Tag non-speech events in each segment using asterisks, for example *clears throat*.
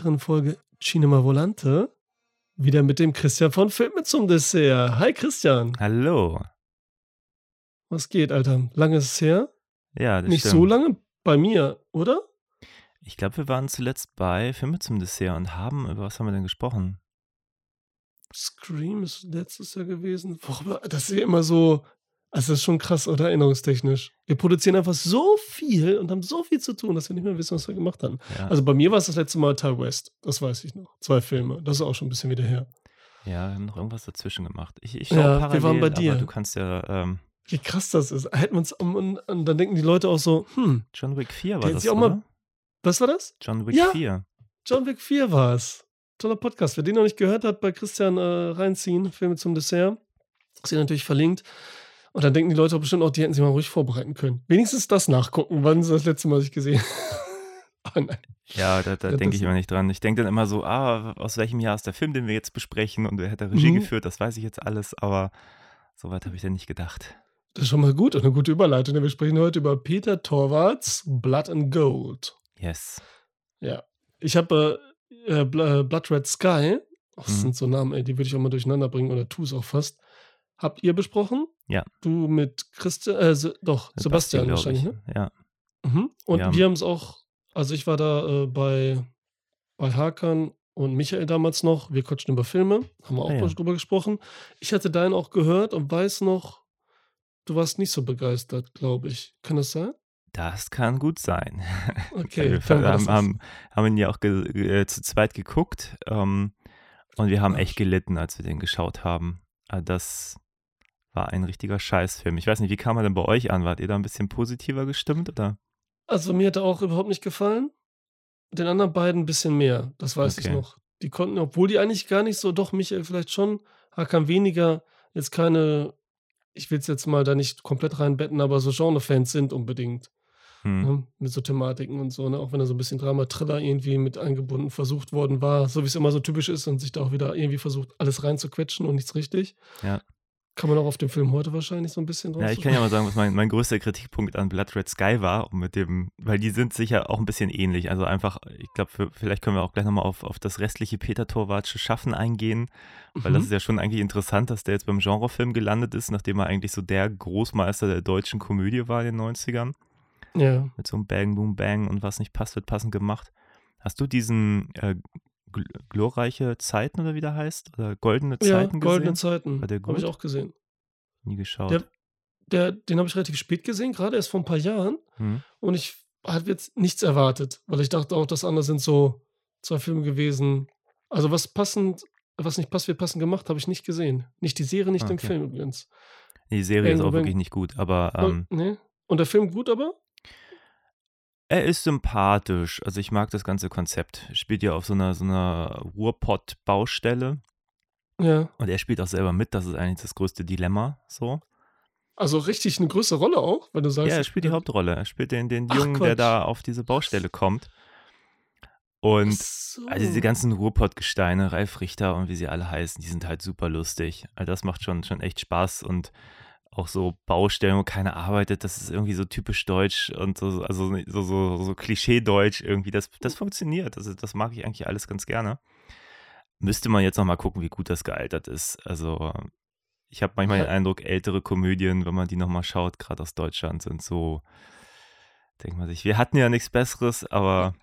weiteren Folge Cinema Volante. Wieder mit dem Christian von Filme zum Dessert. Hi Christian. Hallo. Was geht, Alter? Lange ist es her? Ja, das Nicht stimmt. so lange bei mir, oder? Ich glaube, wir waren zuletzt bei Filme zum Dessert und haben, über was haben wir denn gesprochen? Scream ist letztes Jahr gewesen. Worüber, das ist ja immer so. Also, das ist schon krass, oder? Erinnerungstechnisch. Wir produzieren einfach so viel und haben so viel zu tun, dass wir nicht mehr wissen, was wir gemacht haben. Ja, Also, bei mir war es das letzte Mal Ty West. Das weiß ich noch. Zwei Filme. Das ist auch schon ein bisschen wieder her. ja wir haben noch irgendwas dazwischen gemacht. Ich, ich Ja, wir parallel, waren bei dir. du kannst ja, ähm, Wie krass das ist. Hätten wir uns. Und, und, und dann denken die Leute auch so: hm, John Wick 4 war das, auch mal- was war das? John Wick Ja. 4. John Wick 4 war es. Toller Podcast. Wer den noch nicht gehört hat, bei Christian äh, reinziehen, Filme zum Dessert. Ist hier natürlich verlinkt. Und dann denken die Leute bestimmt auch, die hätten sich mal ruhig vorbereiten können. Wenigstens das nachgucken, wann sie das letzte Mal sich gesehen *laughs* Ah, nein. Ja, da, da Ja, denke ich immer nicht dran. Ich denke dann immer so, ah, aus welchem Jahr ist der Film, den wir jetzt besprechen und wer hat da Regie Mhm. geführt, das weiß ich jetzt alles, aber so weit habe ich dann nicht gedacht. Das ist schon mal gut und eine gute Überleitung. denn Wir sprechen heute über Peter Torwarts Blood and Gold. Yes. Ja. Ich habe äh, äh, äh, Blood Red Sky. Oh, das Mhm. sind so Namen, ey, die würde ich auch mal durcheinander bringen oder tu es auch fast. Habt ihr besprochen? Ja. Du mit Christian, äh, doch, Sebastian, glaub wahrscheinlich, ich. ne? Ja. Mhm. Und Ja. wir haben es auch, also ich war da äh, bei, bei Hakan und Michael damals noch. Wir quatschen über Filme, haben wir auch Ah, ja. drüber gesprochen. Ich hatte deinen auch gehört und weiß noch, du warst nicht so begeistert, glaube ich. Kann das sein? Das kann gut sein. *laughs* Okay, wir haben, haben, haben ihn ja auch äh, zu zweit geguckt ähm, und wir haben echt gelitten, als wir den geschaut haben. Also das war ein richtiger Scheißfilm. Ich weiß nicht, wie kam er denn bei euch an? Wart ihr da ein bisschen positiver gestimmt oder? Also mir hat er auch überhaupt nicht gefallen. Den anderen beiden ein bisschen mehr, das weiß ich Okay. noch. Die konnten, obwohl die eigentlich gar nicht so, doch Michael vielleicht schon, Hakan weniger, jetzt keine, ich will es jetzt mal da nicht komplett reinbetten, aber so Genre-Fans sind unbedingt. Hm. Ne? Mit so Thematiken und so, ne? auch wenn da so ein bisschen Drama-Thriller irgendwie mit eingebunden versucht worden war, so wie es immer so typisch ist und sich da auch wieder irgendwie versucht, alles reinzuquetschen und nichts richtig. Ja. Kann man auch auf dem Film heute wahrscheinlich so ein bisschen drauf Ja, ich kann ja *laughs* mal sagen, was mein, mein größter Kritikpunkt an Blood Red Sky war, mit dem, weil die sind sicher auch ein bisschen ähnlich. Also einfach, ich glaube, vielleicht können wir auch gleich nochmal auf, auf das restliche Peter Torwartsche Schaffen eingehen, weil das Mhm. ist ja schon eigentlich interessant, dass der jetzt beim Genrefilm gelandet ist, nachdem er eigentlich so der Großmeister der deutschen Komödie war in den 90ern. Ja. Mit so einem Bang, Boom, Bang und was nicht passt, wird passend gemacht. Hast du diesen äh, gl glorreiche Zeiten oder wie der heißt? Oder goldene Ja, Zeiten Goldene gesehen? Zeiten. War der Habe ich auch gesehen. Nie geschaut. Der- Der, den habe ich relativ spät gesehen, gerade erst vor ein paar Jahren. Hm? Und ich habe jetzt nichts erwartet, weil ich dachte auch, das andere sind so zwei Filme gewesen. Also was passend, was nicht passt, wird passend gemacht, habe ich nicht gesehen. Nicht die Serie, nicht Ah, den okay. Film übrigens. Die Serie ist Irgendwo auch wenn- wirklich nicht gut, aber ähm, Und, nee. Und der Film gut aber? Er ist sympathisch. Also ich mag das ganze Konzept. Spielt ja auf so einer, so einer Ruhrpott-Baustelle. Ja. Und er spielt auch selber mit. Das ist eigentlich das größte Dilemma. So. Also richtig eine größere Rolle auch, wenn du sagst. Ja, er spielt die Hauptrolle. Er spielt den, den Ach, Jungen, der Quatsch. da auf diese Baustelle kommt. Und so. also diese ganzen Ruhrpott-Gesteine, Ralf Richter und wie sie alle heißen, die sind halt super lustig. Also das macht schon, schon echt Spaß und auch so Baustellen, wo keiner arbeitet, das ist irgendwie so typisch deutsch und so, also so, so, so Klischee-Deutsch irgendwie. Das, das funktioniert. Also das mag ich eigentlich alles ganz gerne. Müsste man jetzt noch mal gucken, wie gut das gealtert ist. Also ich habe manchmal den. Eindruck, ältere Komödien, wenn man die noch mal schaut, gerade aus Deutschland, sind so, denkt man sich, wir hatten ja nichts Besseres, aber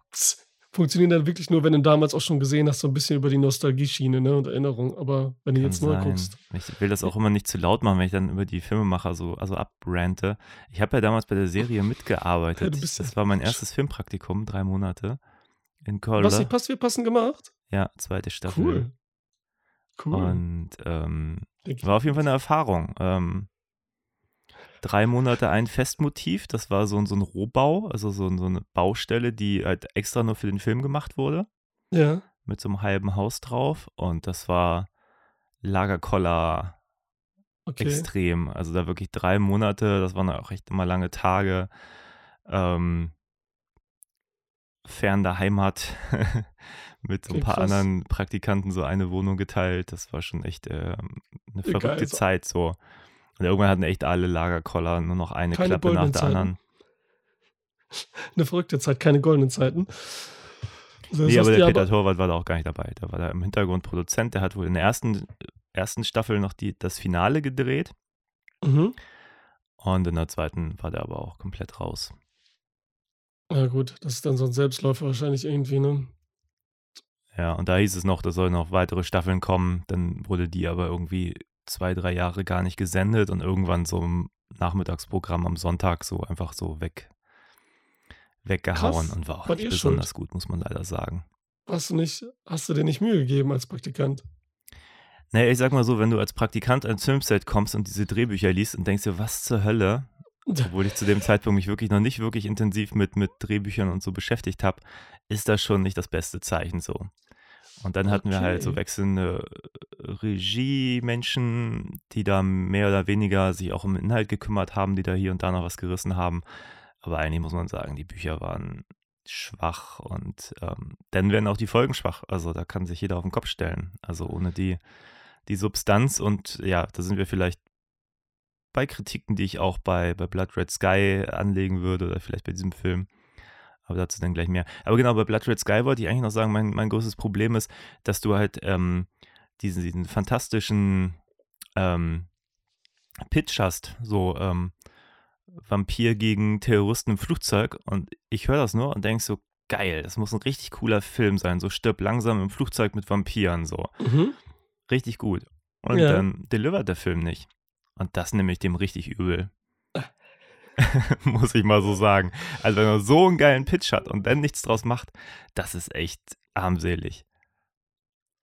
Funktionieren dann wirklich nur, wenn du damals auch schon gesehen hast, so ein bisschen über die Nostalgie-Schiene ne, und Erinnerung. Aber wenn du Kann jetzt neu guckst. Ich will das auch immer nicht zu laut machen, wenn ich dann über die Filmemacher so also abrante. Ich habe ja damals bei der Serie *laughs* mitgearbeitet. Ja, das war mein erstes Filmpraktikum, drei Monate in Was Köln. nicht passt, wird passend gemacht. Ja, zweite Staffel. Cool. Cool. Und ähm, war auf jeden Fall eine Erfahrung. Ähm, drei Monate ein Festmotiv, das war so, ein- so ein Rohbau, also so, so eine Baustelle, die halt extra nur für den Film gemacht wurde. Ja. mit so einem halben Haus drauf und das war Lagerkoller Okay. extrem. Also da wirklich drei Monate, das waren auch echt immer lange Tage. Ähm, fern der Heimat *laughs* mit so ein paar krass. anderen Praktikanten so eine Wohnung geteilt. Das war schon echt ähm, eine Ja, geil, verrückte so. Zeit so. Und irgendwann hatten echt alle Lagerkoller, nur noch eine Keine Klappe nach der Zeiten. anderen. *laughs* Eine verrückte Zeit, keine goldenen Zeiten. Das Nee, aber der Peter Torwart war da auch gar nicht dabei. Der war da im Hintergrund Produzent. Der hat wohl in der ersten, ersten Staffel noch die, das Finale gedreht. Mhm. Und in der zweiten war der aber auch komplett raus. Ja, gut, das ist dann so ein Selbstläufer wahrscheinlich irgendwie, ne? Ja, und da hieß es noch, da sollen noch weitere Staffeln kommen. Dann wurde die aber irgendwie zwei, drei Jahre gar nicht gesendet und irgendwann so im Nachmittagsprogramm am Sonntag so einfach so weg, weggehauen Krass. und war auch nicht besonders schuld? gut, muss man leider sagen. Hast du nicht, hast du dir nicht Mühe gegeben als Praktikant? Naja, ich sag mal so, wenn du als Praktikant ans Filmset kommst und diese Drehbücher liest und denkst dir, was zur Hölle, *laughs* obwohl ich zu dem Zeitpunkt mich wirklich noch nicht wirklich intensiv mit, mit Drehbüchern und so beschäftigt habe, ist das schon nicht das beste Zeichen so. Und dann hatten wir halt so Okay. wechselnde Regiemenschen, die da mehr oder weniger sich auch um den Inhalt gekümmert haben, die da hier und da noch was gerissen haben. Aber eigentlich muss man sagen, die Bücher waren schwach und ähm, dann werden auch die Folgen schwach. Also da kann sich jeder auf den Kopf stellen. Also ohne die, die Substanz und ja, da sind wir vielleicht bei Kritiken, die ich auch bei, bei Blood Red Sky anlegen würde oder vielleicht bei diesem Film. Aber dazu dann gleich mehr. Aber genau, bei Blood Red Sky wollte ich eigentlich noch sagen, mein, mein größtes Problem ist, dass du halt ähm, diesen, diesen fantastischen ähm, Pitch hast, so ähm, Vampir gegen Terroristen im Flugzeug und ich höre das nur und denke so, geil, das muss ein richtig cooler Film sein, so stirb langsam im Flugzeug mit Vampiren, so. Mhm. Richtig gut. Und Ja. dann delivert der Film nicht. Und das nehme ich dem richtig übel. *laughs* Muss ich mal so sagen. Also wenn er so einen geilen Pitch hat und dann nichts draus macht, das ist echt armselig.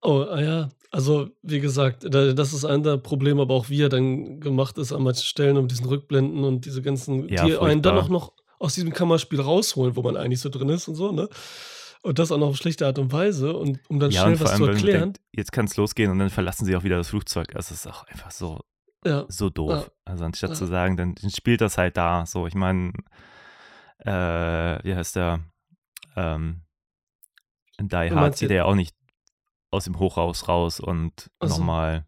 Oh, ah ja. Also, wie gesagt, da das ist ein der Probleme, aber auch wie er dann gemacht ist an manchen Stellen und diesen Rückblenden und diese ganzen Ja, die einen dann auch noch aus diesem Kammerspiel rausholen, wo man eigentlich so drin ist und so, ne? Und das auch noch auf schlechte Art und Weise und um dann Ja, schnell was allem, zu man erklären. denkt, jetzt kann es losgehen und dann verlassen sie auch wieder das Flugzeug. Also es ist auch einfach so, Ja. so doof. Also anstatt Ja. zu sagen, dann spielt das halt da. So, ich meine, äh, wie heißt der? Ähm, Die Hard geht er ja auch nicht aus dem Hochhaus raus und Ach so. nochmal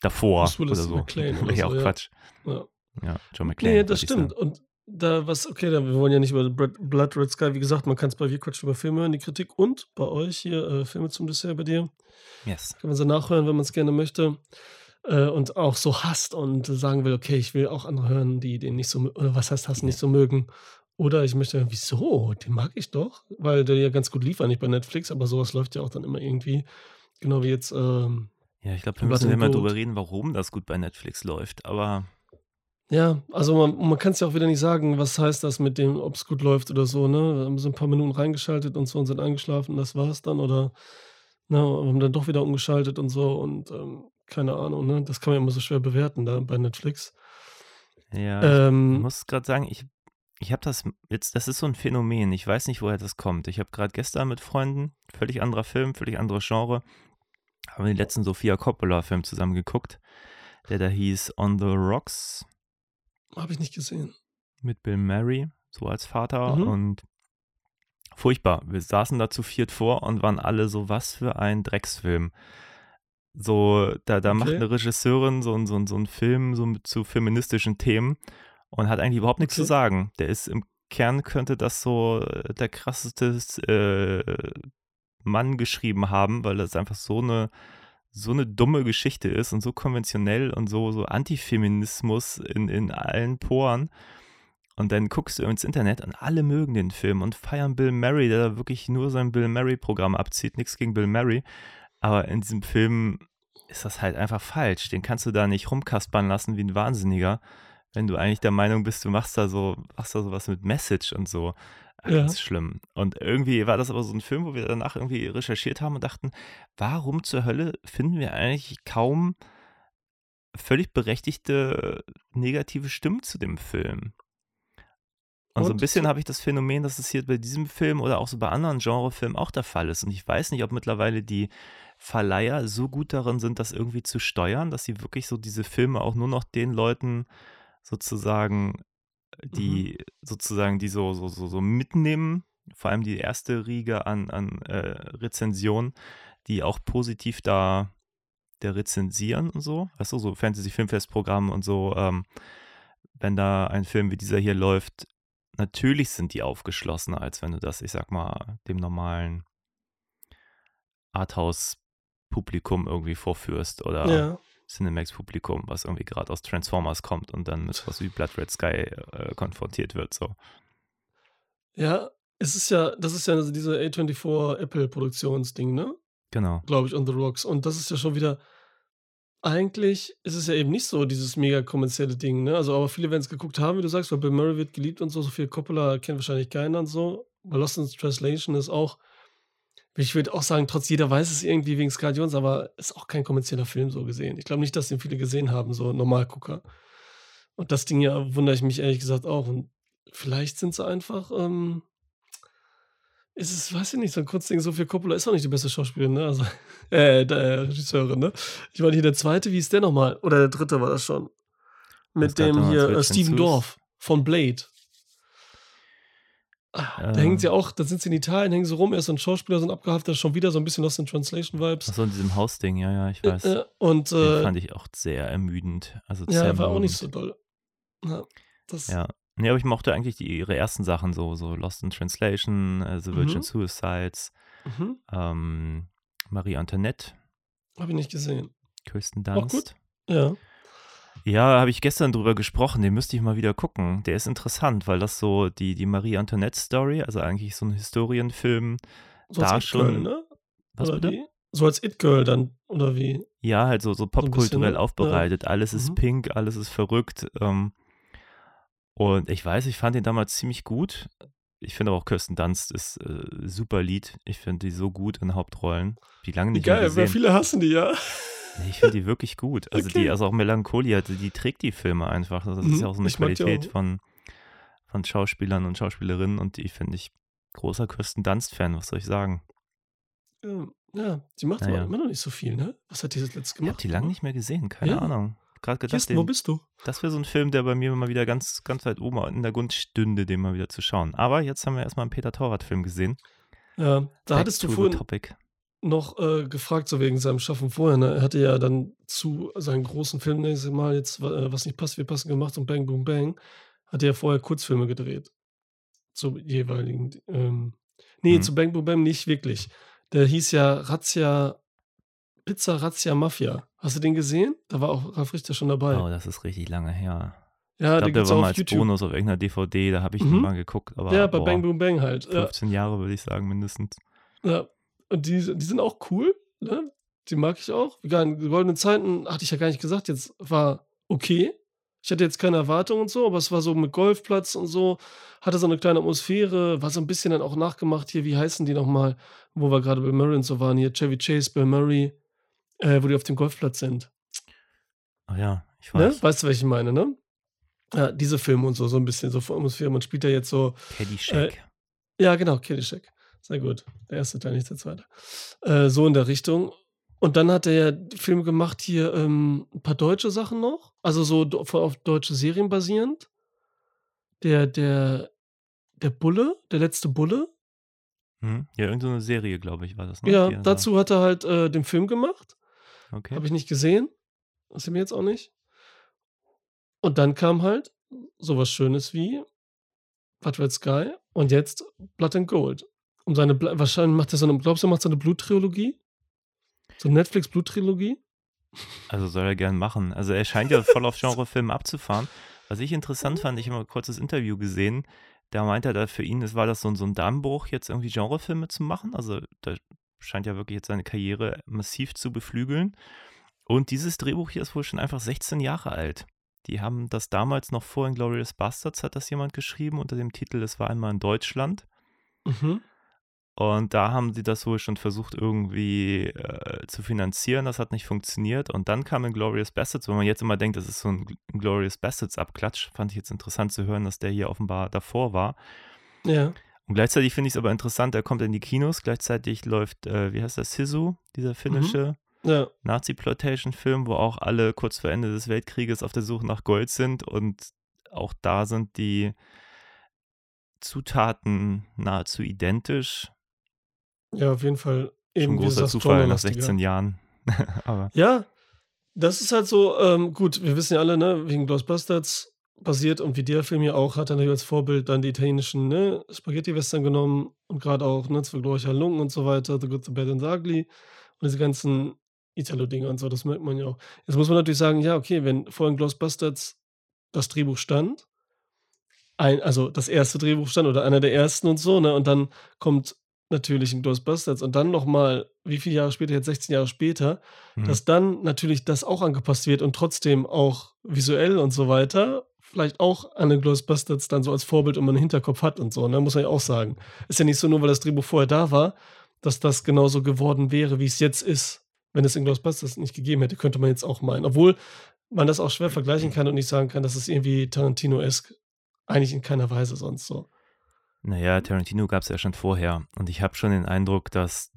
davor oder so. *laughs* McClane oder ja so, auch ja. Quatsch. Ja. Ja, John McClane. Nee, das stimmt. Und da was, okay, da, wir wollen ja nicht über Blood Blood Red Sky, wie gesagt, man kann es bei Wir quatschen über Filme hören, die Kritik und bei euch hier äh, Filme zum Dessert bei dir. Yes. Kann man sie nachhören, wenn man es gerne möchte. Äh, und auch so hasst und sagen will, okay, ich will auch andere hören, die den nicht so, oder was heißt hassen, nicht so mögen. Oder ich möchte, wieso? Den mag ich doch, weil der ja ganz gut lief eigentlich bei Netflix, aber sowas läuft ja auch dann immer irgendwie. Genau wie jetzt, ähm, Ja, ich glaube, wir müssen ja mal drüber reden, warum das gut bei Netflix läuft. Aber Ja, also man, man kann es ja auch wieder nicht sagen, was heißt das mit dem, ob es gut läuft oder so, ne? Wir haben so ein paar Minuten reingeschaltet und so und sind eingeschlafen, das war's dann oder ne, haben dann doch wieder umgeschaltet und so und ähm, keine Ahnung, ne? Das kann man immer so schwer bewerten da bei Netflix. ja, ich Ähm, muss gerade sagen, ich, ich habe das jetzt, das ist so ein Phänomen. Ich weiß nicht, woher das kommt. Ich habe gerade gestern mit Freunden, völlig anderer Film, völlig anderes Genre, haben wir den letzten Sofia Coppola-Film zusammen geguckt, der da hieß On the Rocks habe ich nicht gesehen. mit Bill Murray, so als Vater Mhm. und furchtbar. Wir saßen da zu viert vor und waren alle so, was für ein Drecksfilm. So, da, da macht Okay. eine Regisseurin so, so, so einen Film so zu feministischen Themen und hat eigentlich überhaupt nichts zu Okay. sagen. Der ist im Kern könnte das so äh, der krasseste äh, Mann geschrieben haben, weil das einfach so eine so eine dumme Geschichte ist und so konventionell und so, so Antifeminismus in, in allen Poren. Und dann guckst du ins Internet und alle mögen den Film und feiern Bill Murray, der da wirklich nur sein Bill Murray-Programm abzieht. Nichts gegen Bill Murray. Aber in diesem Film ist das halt einfach falsch. Den kannst du da nicht rumkaspern lassen wie ein Wahnsinniger, wenn du eigentlich der Meinung bist, du machst da so, machst da sowas mit Message und so. Ach, Ja. Ganz schlimm. Und irgendwie war das aber so ein Film, wo wir danach irgendwie recherchiert haben und dachten, warum zur Hölle finden wir eigentlich kaum völlig berechtigte negative Stimmen zu dem Film? Und so ein Und bisschen habe ich das Phänomen, dass es hier bei diesem Film oder auch so bei anderen Genrefilmen auch der Fall ist. Und ich weiß nicht, ob mittlerweile die Verleiher so gut darin sind, das irgendwie zu steuern, dass sie wirklich so diese Filme auch nur noch den Leuten sozusagen, die sozusagen, die so, so, so, so mitnehmen, vor allem die erste Riege an, an äh, Rezensionen, die auch positiv da der rezensieren und so, weißt du, so Fantasy-Filmfestprogramm und so, ähm, wenn da ein Film wie dieser hier läuft, natürlich sind die aufgeschlossener, als wenn du das, ich sag mal, dem normalen Arthouse-Publikum irgendwie vorführst oder Ja. Cinemax-Publikum, was irgendwie gerade aus Transformers kommt und dann mit was wie Blood Red Sky äh, konfrontiert wird. So. Ja, es ist ja, das ist ja diese A24 Apple-Produktionsding, ne? Genau. Glaube ich, on the Rocks. Und das ist ja schon wieder. Eigentlich ist es ja eben nicht so dieses mega kommerzielle Ding, ne? Also, aber viele werden es geguckt haben, wie du sagst, weil Bill Murray wird geliebt und so. So viel Coppola kennt wahrscheinlich keiner und so. Lost in Translation ist auch, ich würde auch sagen, trotz jeder weiß es irgendwie wegen Sky Jones, aber ist auch kein kommerzieller Film so gesehen. Ich glaube nicht, dass den viele gesehen haben, so Normalgucker. Und das Ding ja wundere ich mich ehrlich gesagt auch. Und vielleicht sind sie einfach, ähm, ist es, weiß ich nicht, so ein Kurzding, Sophia Coppola ist auch nicht die beste Schauspielerin, ne? Also, *laughs* äh, der, äh, Regisseurin, ne? Ich meine, hier der zweite, wie ist der nochmal? Oder der dritte war das schon. Mit gab dem hier, äh, Steven? Dorf von Blade. Ah, Da Ähm. hängen sie auch, da sind sie in Italien, hängen sie rum, er ist so ein Schauspieler, so ein abgehafter, schon wieder so ein bisschen Lost in Translation-Vibes. Achso, in diesem Hausding, ja, ja, ich weiß. Äh, und Den äh, fand ich auch sehr ermüdend. Also ja, sehr war auch nicht so doll. Ja, das, Ja. Nee, aber ich mochte eigentlich die, ihre ersten Sachen so, so Lost in Translation, äh, The Virgin Mhm. Suicides, mhm, ähm, Marie Antoinette, habe ich nicht gesehen. Kirsten Auch gut. Dunst. Ja. Ja, habe ich gestern drüber gesprochen, den müsste ich mal wieder gucken. Der ist interessant, weil das so die, die Marie Antoinette-Story, also eigentlich so ein Historienfilm, So Da schon- ne? was oder bitte? wie? So als It-Girl dann, oder wie? Ja, halt so, so popkulturell ne? aufbereitet. Alles ist Mhm. pink, alles ist verrückt. Ähm, und ich weiß, ich fand den damals ziemlich gut. Ich finde aber auch Kirsten Dunst ist äh, super Lied. Ich finde die so gut in Hauptrollen. Wie lange nicht mehr geil, weil gesehen. viele hassen die, ja. Nee, ich finde die wirklich gut. Also Okay. die, also auch Melancholia, die, die trägt die Filme einfach. Das ist Mhm, ja auch so eine ich Qualität von, von Schauspielern und Schauspielerinnen und die finde ich großer Kirsten Dunst-Fan, was soll ich sagen? Ja, ja, die macht Naja. aber immer noch nicht so viel, ne? Was hat die das letzte Ich gemacht? habe die lange nicht mehr gesehen, keine Ja. Ahnung. Gerade gedacht, Kirsten, wo bist du? das wäre so ein Film, der bei mir mal wieder ganz, ganz weit oben in der Grund stünde, den mal wieder zu schauen. Aber jetzt haben wir erstmal einen Peter Torwart-Film gesehen. Ja, da Back hattest du vorhin Topic. Noch äh, gefragt, so wegen seinem Schaffen vorher. Ne? Er hatte ja dann zu seinen großen Filmen, nächstes Mal jetzt, äh, was nicht passt, wir passen gemacht und Bang Boom Bang, hat er ja vorher Kurzfilme gedreht. Zu jeweiligen. Ähm, nee, Mhm. zu Bang Boom Bang nicht wirklich. Der hieß ja Razzia, Pizza Razzia Mafia. Hast du den gesehen? Da war auch Ralf Richter schon dabei. Oh, das ist richtig lange her. ja, Ich glaube, der war auch mal als YouTube. Bonus auf irgendeiner DVD, da habe ich Mhm. den mal geguckt. Aber ja, bei boah, Bang Boom Bang halt. Ja. 15 Jahre würde ich sagen, mindestens. Ja, und die, die sind auch cool, ne? Die mag ich auch. Egal, in goldenen Zeiten hatte ich ja gar nicht gesagt, jetzt war okay. Ich hatte jetzt keine Erwartungen und so, aber es war so mit Golfplatz und so, hatte so eine kleine Atmosphäre, war so ein bisschen dann auch nachgemacht hier, wie heißen die nochmal, wo wir gerade bei Murray und so waren, hier Chevy Chase, Bill Murray, äh, wo die auf dem Golfplatz sind. Ach ja, ich Ne? weiß. Weißt du, was ich meine, ne? Ja, diese Filme und so, so ein bisschen so von Atmosphäre. Man spielt ja jetzt so, Caddyshack. Ja, genau, Caddyshack. Sehr gut. Der erste Teil, nicht der zweite. Äh, so in der Richtung. Und dann hat er ja Filme gemacht hier, ähm, ein paar deutsche Sachen noch. Also so auf deutsche Serien basierend. Der, der, der Bulle, der letzte Bulle. Hm? Ja, irgendeine Serie, glaube ich, war das. Ne? Ja, dazu hat er halt äh, den Film gemacht. Okay. Habe ich nicht gesehen. Das mir jetzt auch nicht. Und dann kam halt sowas Schönes wie Blood Red Sky und jetzt Blood and Gold. Um seine, wahrscheinlich macht er so eine, glaubst du, er macht so eine Bluttrilogie? So eine Netflix-Bluttrilogie? Also soll er gern machen. Also er scheint ja voll auf Genrefilme abzufahren. Was ich interessant fand, ich habe mal ein kurzes Interview gesehen, da meint er, da für ihn es war das so, ein- so ein Dammbruch, jetzt irgendwie Genrefilme zu machen. Also da scheint ja wirklich jetzt seine Karriere massiv zu beflügeln. Und dieses Drehbuch hier ist wohl schon einfach 16 Jahre alt. Die haben das damals noch vor Inglourious Bastards, hat das jemand geschrieben, unter dem Titel Es war einmal in Deutschland. Mhm. Und da haben sie das wohl schon versucht irgendwie äh, zu finanzieren. Das hat nicht funktioniert. Und dann kam Glorious Bastards, wo man jetzt immer denkt, das ist so ein Glorious Bastards Abklatsch. Fand ich jetzt interessant zu hören, dass der hier offenbar davor war. Ja. Und gleichzeitig finde ich es aber interessant, er kommt in die Kinos. Gleichzeitig läuft, äh, wie heißt das, Sisu, dieser finnische Ja. Nazi-Ploitation-Film, wo auch alle kurz vor Ende des Weltkrieges auf der Suche nach Gold sind. Und auch da sind die Zutaten nahezu identisch. Ja, auf jeden Fall Schon eben ein großer Zufall nach Genrelastiger. 16 Jahren. *laughs* Aber Ja, das ist halt so, ähm, gut, wir wissen ja alle, ne, wegen Ghostbusters basiert und wie der Film ja auch, hat er natürlich als Vorbild dann die italienischen ne, Spaghetti-Western genommen und gerade auch ne, Zwei glorreicher Lungen und so weiter, The Good, The Bad and the Ugly und diese ganzen Italo-Dinger und so, das merkt man ja auch. Jetzt muss man natürlich sagen, ja, okay, wenn vor den Ghostbusters das Drehbuch stand, ein, also das erste Drehbuch stand oder einer der ersten und so, ne, und dann kommt natürlich ein Ghostbusters und dann nochmal, wie viele Jahre später, jetzt 16 Jahre später, Mhm. dass dann natürlich das auch angepasst wird und trotzdem auch visuell und so weiter, vielleicht auch an den Ghostbusters dann so als Vorbild und man im Hinterkopf hat und so, ne, muss man ja auch sagen. Ist ja nicht so, nur weil das Drehbuch vorher da war, dass das genauso geworden wäre, wie es jetzt ist. Wenn es in Ghostbusters nicht gegeben hätte, könnte man jetzt auch meinen. Obwohl man das auch schwer vergleichen kann und nicht sagen kann, dass es irgendwie Tarantino-esk eigentlich in keiner Weise sonst so. Naja, Tarantino gab es ja schon vorher. Und ich habe schon den Eindruck, dass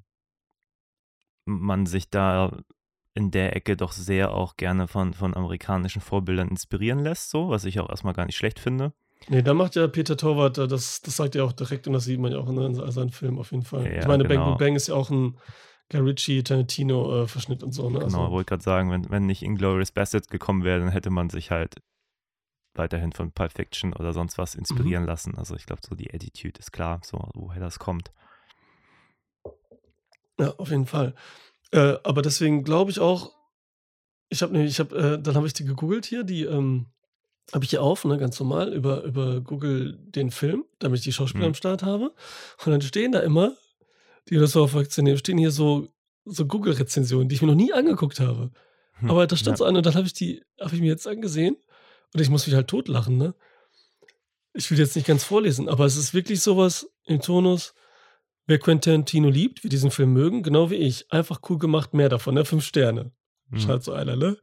man sich da in der Ecke doch sehr auch gerne von, von amerikanischen Vorbildern inspirieren lässt, so, was ich auch erstmal gar nicht schlecht finde. Nee, da macht ja Peter Torwart, äh, das, das sagt er auch direkt und das sieht man ja auch in, in seinen Filmen auf jeden Fall. Ja, ich meine, Bang genau. Boom Bang ist ja auch ein Guy Ritchie, Tarantino-Verschnitt und so. Ne? Genau, Also, wollte gerade sagen, wenn, wenn nicht Inglourious Bastards gekommen wäre, dann hätte man sich halt weiterhin von Pulp Fiction oder sonst was inspirieren Mhm. lassen. Also ich glaube, so die Attitude ist klar, so woher das kommt. ja, auf jeden Fall. Äh, aber deswegen glaube ich auch, ich habe nämlich, ich habe, äh, dann habe ich die gegoogelt hier, die ähm, habe ich hier auf, ne, ganz normal, über, über Google den Film, damit ich die Schauspieler Mhm. am Start habe. Und dann stehen da immer, die das so auf Aktion stehen hier so, so Google-Rezensionen, die ich mir noch nie angeguckt habe. Hm, Aber da stand ja. so eine und dann habe ich die, habe ich mir jetzt angesehen und ich muss mich halt totlachen, ne? Ich will jetzt nicht ganz vorlesen, aber es ist wirklich sowas im Tonus, wer Quentin Tarantino liebt, wir diesen Film mögen, genau wie ich, einfach cool gemacht, mehr davon, ne? Fünf Sterne, Hm. schreibt so einer, ne?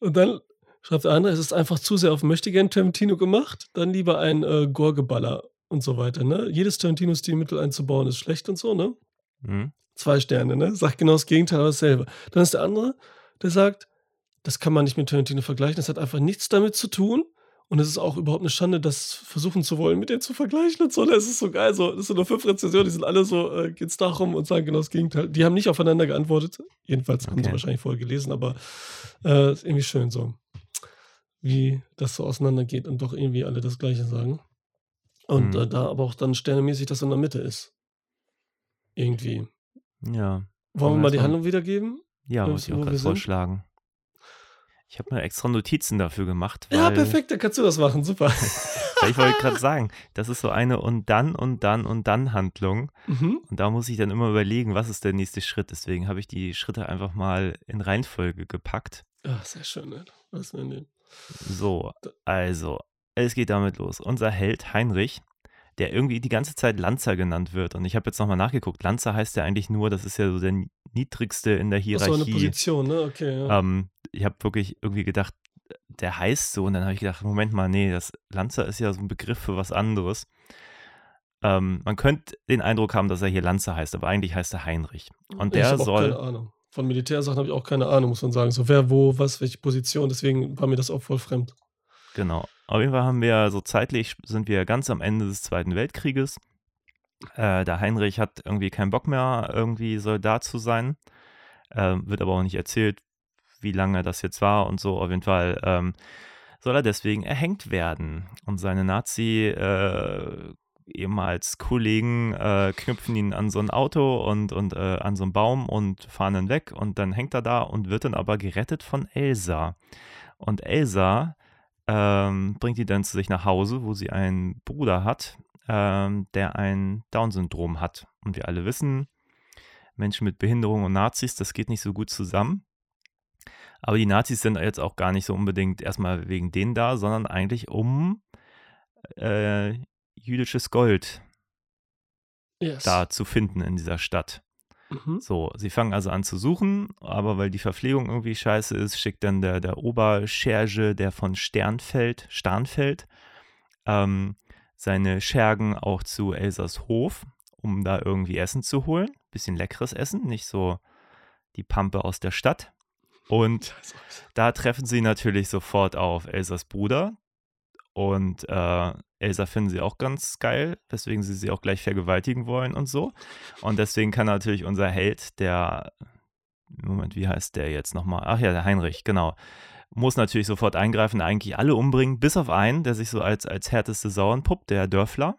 Und dann schreibt der andere, es ist einfach zu sehr auf Möchtegern Tarantino gemacht, dann lieber ein äh, Gorgeballer und so weiter, ne? Jedes Tarantino-Stilmittel einzubauen ist schlecht und so, ne? Hm. Zwei Sterne, ne? Sagt genau das Gegenteil, aber dasselbe. Dann ist der andere, der sagt, das kann man nicht mit Tarantino vergleichen, das hat einfach nichts damit zu tun. Und es ist auch überhaupt eine Schande, das versuchen zu wollen, mit dem zu vergleichen und so. Das ist so geil. So, das sind nur fünf Rezensionen, die sind alle so, äh, geht's darum und sagen genau das Gegenteil. Die haben nicht aufeinander geantwortet. Jedenfalls haben sie Okay. wahrscheinlich vorher gelesen, aber äh, ist irgendwie schön so, wie das so auseinandergeht und doch irgendwie alle das Gleiche sagen. Und Mhm. äh, da aber auch dann sternemäßig das in der Mitte ist. Irgendwie. Ja. Wollen wir wir mal die Handlung wiedergeben? Ja, muss ich auch gerade vorschlagen. Ich habe mir extra Notizen dafür gemacht, weil, Ja, perfekt, dann kannst du das machen. Super. *laughs* ich wollte gerade sagen, das ist so eine und dann und dann und dann Handlung. mhm. Und da muss ich dann immer überlegen, was ist der nächste Schritt. Deswegen habe ich die Schritte einfach mal in Reihenfolge gepackt. Ja, sehr schön. Ne? Was wir nehmen. So, also, es geht damit los. Unser Held Heinrich, der irgendwie die ganze Zeit Lanzer genannt wird. Und ich habe jetzt nochmal nachgeguckt. Lanzer heißt ja eigentlich nur, das ist ja so der niedrigste in der Ach so, eine Hierarchie. Position, ne? Okay, ja. Ähm, ich habe wirklich irgendwie gedacht, der heißt so. Und dann habe ich gedacht, Moment mal, nee, das Lanzer ist ja so ein Begriff für was anderes. Ähm, man könnte den Eindruck haben, dass er hier Lanzer heißt, aber eigentlich heißt er Heinrich. Und ich der auch soll. keine Ahnung. Von Militärsachen habe ich auch keine Ahnung, muss man sagen. So wer, wo, was, welche Position. Deswegen war mir das auch voll fremd. Genau. Auf jeden Fall haben wir so zeitlich sind wir ganz am Ende des Zweiten Weltkrieges. Äh, der Heinrich hat irgendwie keinen Bock mehr, irgendwie Soldat zu sein. Ähm, wird aber auch nicht erzählt, wie lange das jetzt war und so. Auf jeden Fall ähm, soll er deswegen erhängt werden. Und seine Nazi äh, ehemals Kollegen äh, knüpfen ihn an so ein Auto und, und äh, an so einen Baum und fahren dann weg. Und dann hängt er da und wird dann aber gerettet von Elsa. Und Elsa ähm, bringt die dann zu sich nach Hause, wo sie einen Bruder hat, ähm, der ein Down-Syndrom hat. Und wir alle wissen, Menschen mit Behinderung und Nazis, das geht nicht so gut zusammen. Aber die Nazis sind jetzt auch gar nicht so unbedingt erstmal wegen denen da, sondern eigentlich um äh, jüdisches Gold Yes. da zu finden in dieser Stadt. Mhm. So, sie fangen also an zu suchen, aber weil die Verpflegung irgendwie scheiße ist, schickt dann der, der Oberscherge, der von Sternfeld, Starnfeld, ähm, seine Schergen auch zu Elsas Hof, um da irgendwie Essen zu holen. Bisschen leckeres Essen, nicht so die Pampe aus der Stadt. Und da treffen sie natürlich sofort auf Elsas Bruder. Und äh, Elsa finden sie auch ganz geil, weswegen sie sie auch gleich vergewaltigen wollen und so. Und deswegen kann natürlich unser Held, der, Moment, wie heißt der jetzt nochmal? Ach ja, der Heinrich, genau. muss natürlich sofort eingreifen, eigentlich alle umbringen, bis auf einen, der sich so als, als härteste Sau entpuppt, der Dörfler.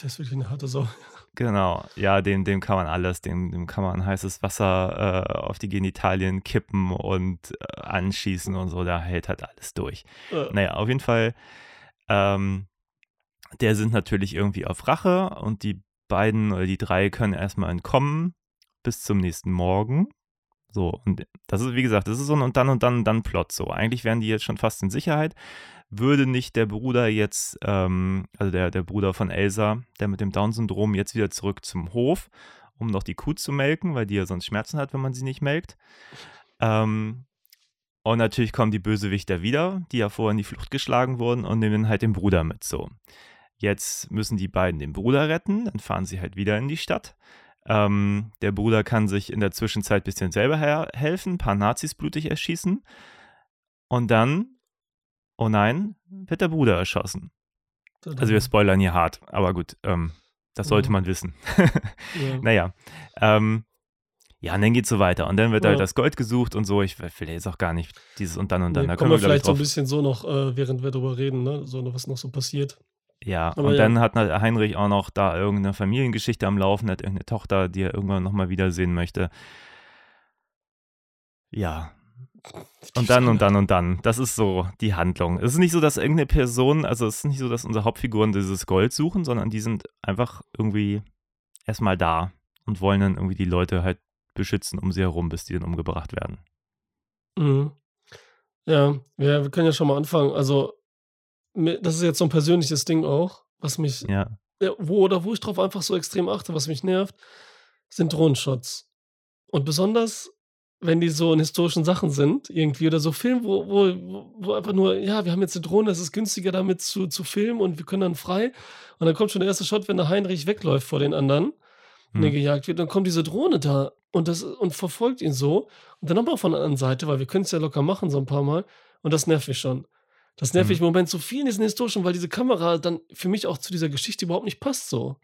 Der ist wirklich eine harte Sau. Genau, ja, dem, dem kann man alles, dem, dem kann man heißes Wasser äh, auf die Genitalien kippen und äh, anschießen und so, da hält halt alles durch. Ja. Naja, auf jeden Fall, ähm, der sind natürlich irgendwie auf Rache und die beiden oder die drei können erstmal entkommen bis zum nächsten Morgen. So, und das ist, wie gesagt, das ist so ein und dann und dann und dann Plot so. Eigentlich wären die jetzt schon fast in Sicherheit. Würde nicht der Bruder jetzt, ähm, also der, der Bruder von Elsa, der mit dem Down-Syndrom, jetzt wieder zurück zum Hof, um noch die Kuh zu melken, weil die ja sonst Schmerzen hat, wenn man sie nicht melkt. Ähm, und natürlich kommen die Bösewichter wieder, die ja vorher in die Flucht geschlagen wurden und nehmen halt den Bruder mit so. Jetzt müssen die beiden den Bruder retten, dann fahren sie halt wieder in die Stadt. Ähm, der Bruder kann sich in der Zwischenzeit ein bisschen selber helfen, ein paar Nazis blutig erschießen. Und dann, oh nein, wird der Bruder erschossen. Also wir spoilern hier hart, aber gut, ähm, das sollte ja. man wissen. ja. *laughs* Naja, ähm, ja, und dann geht's so weiter. Und dann wird ja. halt das Gold gesucht und so. Ich will jetzt auch gar nicht dieses und dann und dann. Nee, da können wir vielleicht so ein bisschen so noch, äh, während wir darüber reden, ne? so was noch so passiert. Ja, Aber und ja. dann hat Heinrich auch noch da irgendeine Familiengeschichte am Laufen, hat irgendeine Tochter, die er irgendwann nochmal wiedersehen möchte. Ja. Und dann und dann und dann. Das ist so die Handlung. Es ist nicht so, dass irgendeine Person, also es ist nicht so, dass unsere Hauptfiguren dieses Gold suchen, sondern die sind einfach irgendwie erstmal da und wollen dann irgendwie die Leute halt beschützen um sie herum, bis die dann umgebracht werden. Mhm. Ja, ja, wir können ja schon mal anfangen. Also das ist jetzt so ein persönliches Ding auch, was mich, ja. ja. wo oder wo ich drauf einfach so extrem achte, was mich nervt, sind Drohnenshots. Und besonders, wenn die so in historischen Sachen sind, irgendwie, oder so Filme, wo, wo, wo einfach nur, ja, wir haben jetzt eine Drohne, es ist günstiger damit zu, zu filmen und wir können dann frei. Und dann kommt schon der erste Shot, wenn der Heinrich wegläuft vor den anderen hm. und er gejagt wird, dann kommt diese Drohne da und, das, und verfolgt ihn so. Und dann nochmal von der anderen Seite, weil wir können es ja locker machen, so ein paar Mal. Und das nervt mich schon. Das nervt mich mhm. im Moment so viel in diesen historischen, weil diese Kamera dann für mich auch zu dieser Geschichte überhaupt nicht passt so.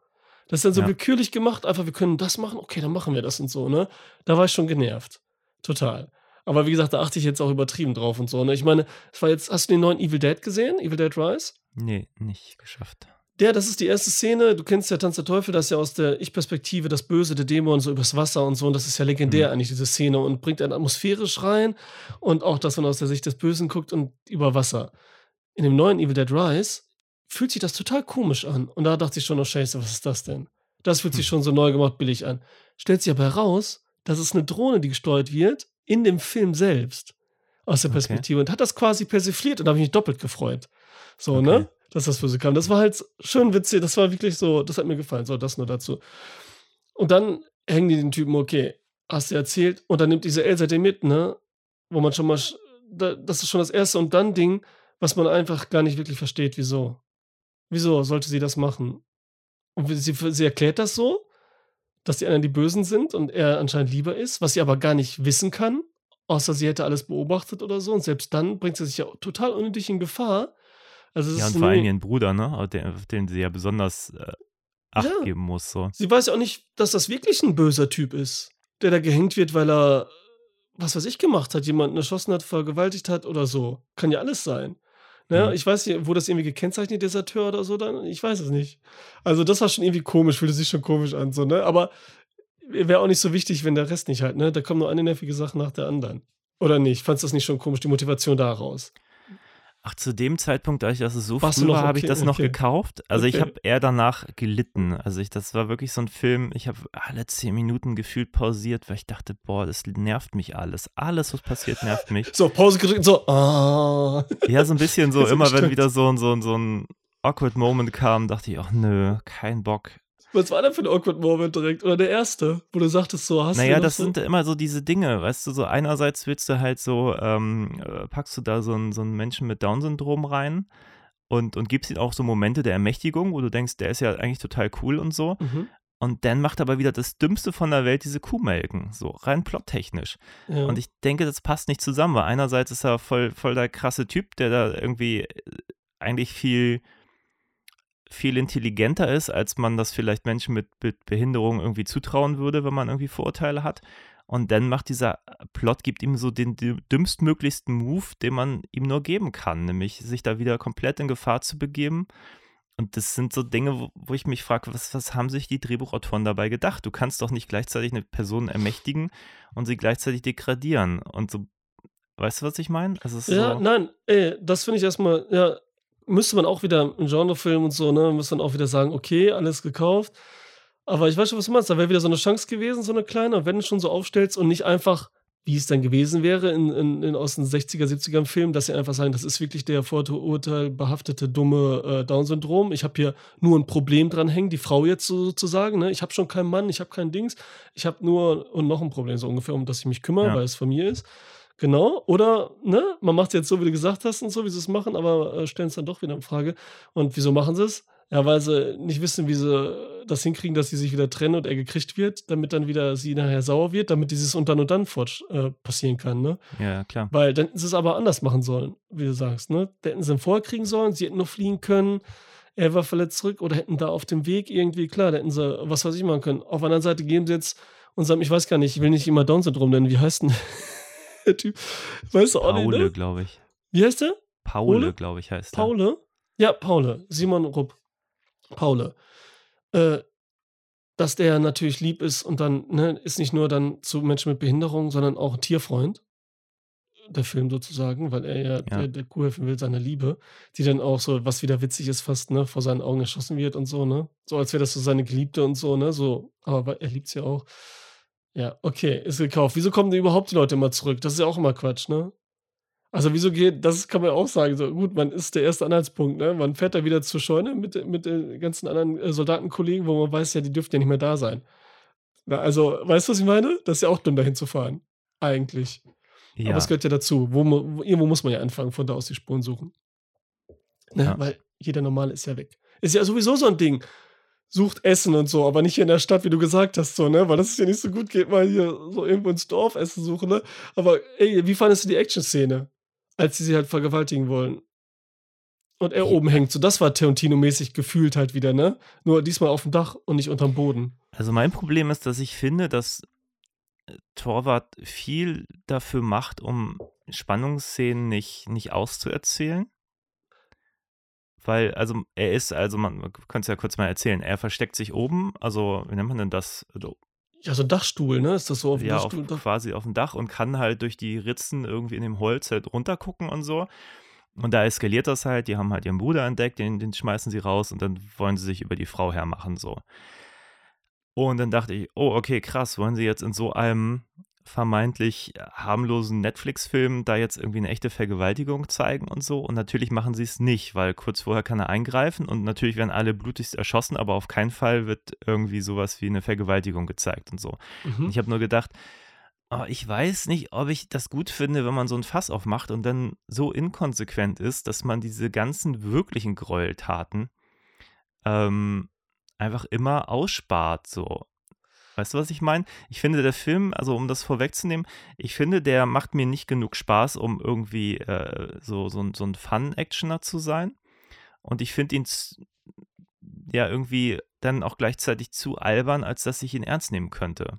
Das ist dann so ja. willkürlich gemacht, einfach wir können das machen, okay, dann machen wir das und so, ne? Da war ich schon genervt. Total. Aber wie gesagt, da achte ich jetzt auch übertrieben drauf und so, ne? Ich meine, es war jetzt, hast du den neuen Evil Dead gesehen? Evil Dead Rise? Nee, nicht geschafft. Der, das ist die erste Szene. Du kennst ja Tanz der Teufel, das ist ja aus der Ich-Perspektive das Böse, der Dämon, so übers Wasser und so. Und das ist ja legendär mhm. eigentlich, diese Szene. Und bringt einen atmosphärisch rein. Und auch, dass man aus der Sicht des Bösen guckt und über Wasser. In dem neuen Evil Dead Rise fühlt sich das total komisch an. Und da dachte ich schon, oh Scheiße, was ist das denn? Das fühlt sich hm. schon so neu gemacht billig an. Stellt sich aber heraus, das ist eine Drohne, die gesteuert wird in dem Film selbst. Aus der Perspektive. Okay. Und hat das quasi persifliert und da habe ich mich doppelt gefreut. So, okay. ne? dass das Böse kam. Das war halt schön witzig, das war wirklich so, das hat mir gefallen, so, das nur dazu. Und dann hängen die den Typen, okay, hast du erzählt, und dann nimmt diese Elsa den mit, ne, wo man schon mal, das ist schon das erste und dann Ding, was man einfach gar nicht wirklich versteht, wieso. Wieso sollte sie das machen? Und sie, sie erklärt das so, dass die anderen die Bösen sind und er anscheinend lieber ist, was sie aber gar nicht wissen kann, außer sie hätte alles beobachtet oder so. Und selbst dann bringt sie sich ja total unnötig in Gefahr, also ja, und vor allem ihren Bruder, ne? Auf den, auf den sie ja besonders äh, Acht ja. geben muss. So. Sie weiß ja auch nicht, dass das wirklich ein böser Typ ist, der da gehängt wird, weil er was weiß ich gemacht hat, jemanden erschossen hat, vergewaltigt hat oder so. Kann ja alles sein. Ne? Mhm. Ich weiß nicht, wo das irgendwie gekennzeichnet, Deserteur oder so, dann, ich weiß es nicht. Also, das war schon irgendwie komisch, fühlte sich schon komisch an, so, ne? Aber wäre auch nicht so wichtig, wenn der Rest nicht halt, ne? Da kommt nur eine nervige Sache nach der anderen. Oder nicht? Fandest du das nicht schon komisch, die Motivation daraus? Ach, zu dem Zeitpunkt, da ich das so Warst früh war, okay? habe ich das okay. noch gekauft. Also okay. ich habe eher danach gelitten. Also ich, das war wirklich so ein Film, ich habe alle zehn Minuten gefühlt pausiert, weil ich dachte, boah, das nervt mich alles. Alles, was passiert, nervt mich. So, Pause gedrückt, so, ah. Ja, so ein bisschen so, *laughs* immer wenn wieder so, so, so ein awkward Moment kam, dachte ich, ach nö, kein Bock. Was war denn für ein awkward Moment direkt? Oder der erste, wo du sagtest, so hast naja, du. Naja, das so? sind immer so diese Dinge, weißt du, so einerseits willst du halt so, ähm, äh, packst du da so einen, so einen Menschen mit Down-Syndrom rein und, und gibst ihm auch so Momente der Ermächtigung, wo du denkst, der ist ja eigentlich total cool und so. Mhm. Und dann macht aber wieder das Dümmste von der Welt diese Kuhmelken, so rein plottechnisch. Ja. Und ich denke, das passt nicht zusammen, weil einerseits ist er voll, voll der krasse Typ, der da irgendwie äh, eigentlich viel viel intelligenter ist, als man das vielleicht Menschen mit, mit Behinderung irgendwie zutrauen würde, wenn man irgendwie Vorurteile hat. Und dann macht dieser Plot, gibt ihm so den dümmstmöglichsten Move, den man ihm nur geben kann, nämlich sich da wieder komplett in Gefahr zu begeben. Und das sind so Dinge, wo, wo ich mich frage, was, was haben sich die Drehbuchautoren dabei gedacht? Du kannst doch nicht gleichzeitig eine Person ermächtigen und sie gleichzeitig degradieren. Und so, weißt du, was ich meine? Also ja, so nein, ey, das finde ich erstmal, ja, müsste man auch wieder im Genrefilm und so, ne, müsste man auch wieder sagen, okay, alles gekauft. Aber ich weiß schon, was du meinst. Da wäre wieder so eine Chance gewesen, so eine kleine, wenn du schon so aufstellst und nicht einfach, wie es dann gewesen wäre in, in, in aus den 60er, 70er Filmen, dass sie einfach sagen, das ist wirklich der vorurteilbehaftete, dumme äh, Down-Syndrom. Ich habe hier nur ein Problem dran hängen, die Frau jetzt so, sozusagen. Ne? Ich habe schon keinen Mann, ich habe kein Dings. Ich habe nur und noch ein Problem, so ungefähr, um das ich mich kümmere, ja. weil es von mir ist. Genau. Oder, ne, man macht es jetzt so, wie du gesagt hast und so, wie sie es machen, aber äh, stellen es dann doch wieder in Frage. Und wieso machen sie es? Ja, weil sie nicht wissen, wie sie das hinkriegen, dass sie sich wieder trennen und er gekriegt wird, damit dann wieder sie nachher sauer wird, damit dieses und dann und dann fort, äh, passieren kann, ne? Ja, klar. Weil dann hätten sie es aber anders machen sollen, wie du sagst, ne? Da hätten sie ihn vorher kriegen sollen, sie hätten noch fliehen können, er war verletzt zurück oder hätten da auf dem Weg irgendwie, klar, da hätten sie, was weiß ich machen können. Auf der anderen Seite geben sie jetzt unserem, ich weiß gar nicht, ich will nicht immer Down-Syndrom nennen, wie heißt denn der Typ? Weißt du auch Paule, nicht, ne? glaube ich. Wie heißt der? Paule, glaube ich, heißt der. Paule? Ja, Paule. Simon Rupp. Paule, äh, dass der natürlich lieb ist und dann ne, ist nicht nur dann zu Menschen mit Behinderung, sondern auch ein Tierfreund. Der Film sozusagen, weil er ja, ja. der, der Kuh helfen will, seiner Liebe, die dann auch so, was wieder witzig ist, fast, ne, vor seinen Augen erschossen wird und so, ne? So als wäre das so seine Geliebte und so, ne? So, aber er liebt sie auch. Ja, okay, ist gekauft. Wieso kommen denn überhaupt die Leute immer zurück? Das ist ja auch immer Quatsch, ne? Also wieso geht, das kann man auch sagen, so gut, man ist der erste Anhaltspunkt, ne? Man fährt da wieder zur Scheune mit, mit den ganzen anderen äh, Soldatenkollegen, wo man weiß ja, die dürften ja nicht mehr da sein. Na, also, weißt du, was ich meine? Das ist ja auch dumm, dahin zu fahren. Eigentlich. Ja. Aber es gehört ja dazu. Wo, wo, irgendwo muss man ja anfangen, von da aus die Spuren suchen. Ne? Ja. Weil jeder Normale ist ja weg. Ist ja sowieso so ein Ding. Sucht Essen und so, aber nicht hier in der Stadt, wie du gesagt hast, so, ne? Weil das ist ja nicht so gut geht, mal hier so irgendwo ins Dorf Essen suchen, ne? Aber ey, wie fandest du die Action-Szene? als sie sie halt vergewaltigen wollen. Und er oben hängt. So, das war Tarantino-mäßig gefühlt halt wieder, ne? Nur diesmal auf dem Dach und nicht unterm Boden. Also mein Problem ist, dass ich finde, dass äh, Torwart viel dafür macht, um Spannungsszenen nicht, nicht auszuerzählen. Weil, also er ist, also man, man könnte es ja kurz mal erzählen, er versteckt sich oben, also wie nennt man denn das? Also ja, so ein Dachstuhl, ne? Ist das so auf dem ja, Dachstuhl? Auf, quasi auf dem Dach und kann halt durch die Ritzen irgendwie in dem Holz halt runtergucken und so. Und da eskaliert das halt. Die haben halt ihren Bruder entdeckt, den, den schmeißen sie raus und dann wollen sie sich über die Frau hermachen, so. Und dann dachte ich, oh, okay, krass, wollen sie jetzt in so einem vermeintlich harmlosen Netflix-Film da jetzt irgendwie eine echte Vergewaltigung zeigen und so. Und natürlich machen sie es nicht, weil kurz vorher kann er eingreifen und natürlich werden alle blutigst erschossen, aber auf keinen Fall wird irgendwie sowas wie eine Vergewaltigung gezeigt und so. Mhm. Ich habe nur gedacht, oh, ich weiß nicht, ob ich das gut finde, wenn man so ein Fass aufmacht und dann so inkonsequent ist, dass man diese ganzen wirklichen Gräueltaten ähm, einfach immer ausspart, so. Weißt du, was ich meine? Ich finde, der Film, also um das vorwegzunehmen, ich finde, der macht mir nicht genug Spaß, um irgendwie äh, so, so, so ein Fun-Actioner zu sein. Und ich finde ihn ja irgendwie dann auch gleichzeitig zu albern, als dass ich ihn ernst nehmen könnte.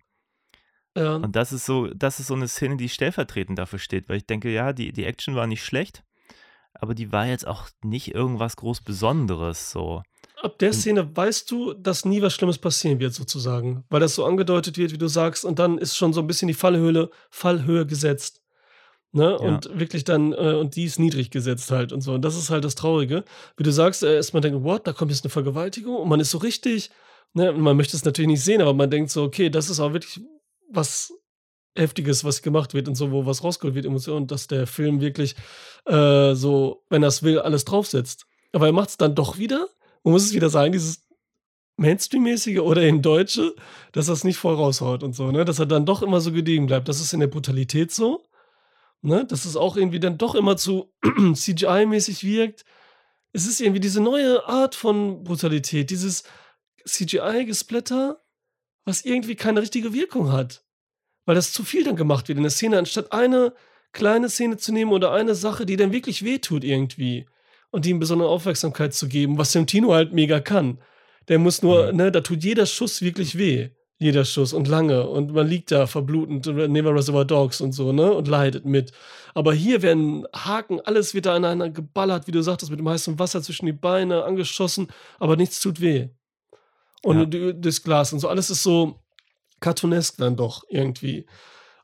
Ja. Und das ist so, das ist so eine Szene, die stellvertretend dafür steht, weil ich denke, ja, die, die Action war nicht schlecht, aber die war jetzt auch nicht irgendwas groß Besonderes so ab der Szene weißt du, dass nie was Schlimmes passieren wird, sozusagen. Weil das so angedeutet wird, wie du sagst, und dann ist schon so ein bisschen die Fallhöhe, Fallhöhe gesetzt. Ne? Ja. Und wirklich dann, äh, und die ist niedrig gesetzt halt und so. Und das ist halt das Traurige. Wie du sagst, äh, ist man denkt, what, da kommt jetzt eine Vergewaltigung und man ist so richtig, ne? man möchte es natürlich nicht sehen, aber man denkt so, okay, das ist auch wirklich was Heftiges, was gemacht wird und so, wo was rausgeholt wird, Emotionen, dass der Film wirklich äh, so, wenn er es will, alles draufsetzt. Aber er macht es dann doch wieder man muss es wieder sagen, dieses Mainstream-mäßige oder in Deutsche, dass das nicht voll raushaut und so, ne? Dass er dann doch immer so gediegen bleibt. Das ist in der Brutalität so, ne? Dass es auch irgendwie dann doch immer zu *clears throat* CGI-mäßig wirkt. Es ist irgendwie diese neue Art von Brutalität, dieses CGI-Gesplatter, was irgendwie keine richtige Wirkung hat. Weil das zu viel dann gemacht wird in der Szene, anstatt eine kleine Szene zu nehmen oder eine Sache, die dann wirklich wehtut irgendwie. Und ihm besondere Aufmerksamkeit zu geben, was Tino halt mega kann. Der muss nur, Mhm. ne, da tut jeder Schuss wirklich weh. Jeder Schuss und lange. Und man liegt da verblutend, Never Reservoir Dogs und so, ne? Und leidet mit. Aber hier werden Haken, alles wird da aneinander geballert, wie du sagtest, mit dem heißen Wasser zwischen die Beine, angeschossen, aber nichts tut weh. Und Ja. das Glas und so, alles ist so cartoonesk dann doch irgendwie.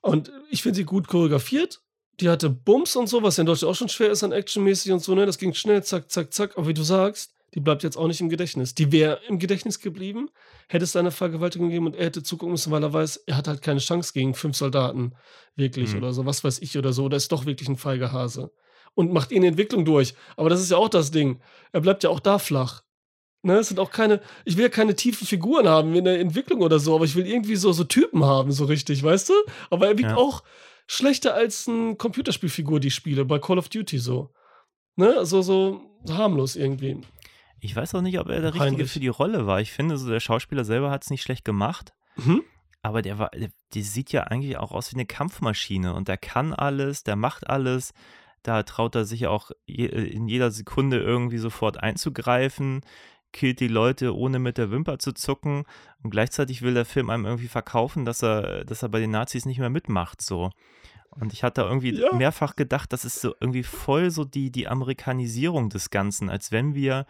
Und ich finde sie gut choreografiert. Die hatte Bums und so, was ja in Deutschland auch schon schwer ist an actionmäßig und so, ne? Das ging schnell, zack, zack, zack. Aber wie du sagst, die bleibt jetzt auch nicht im Gedächtnis. Die wäre im Gedächtnis geblieben, hätte es da eine Vergewaltigung gegeben und er hätte zugucken müssen, weil er weiß, er hat halt keine Chance gegen fünf Soldaten. Wirklich Mhm. oder so, was weiß ich oder so. Oder ist doch wirklich ein feiger Hase. Und macht ihn Entwicklung durch. Aber das ist ja auch das Ding. Er bleibt ja auch da flach. Ne, es sind auch keine, ich will ja keine tiefen Figuren haben in der Entwicklung oder so, aber ich will irgendwie so, so Typen haben, so richtig, weißt du? Aber er wiegt Ja. auch schlechter als eine Computerspielfigur, die ich spiele, bei Call of Duty so. Ne, so, so harmlos irgendwie. Ich weiß auch nicht, ob er der Richtige Heinrich. für die Rolle war. Ich finde, so der Schauspieler selber hat es nicht schlecht gemacht. Mhm. Aber der war, der, der sieht ja eigentlich auch aus wie eine Kampfmaschine und der kann alles, der macht alles. Da traut er sich auch je, in jeder Sekunde irgendwie sofort einzugreifen, killt die Leute, ohne mit der Wimper zu zucken. Und gleichzeitig will der Film einem irgendwie verkaufen, dass er, dass er bei den Nazis nicht mehr mitmacht. So. Und ich hatte irgendwie Ja. mehrfach gedacht, das ist so irgendwie voll so die, die Amerikanisierung des Ganzen, als wenn wir,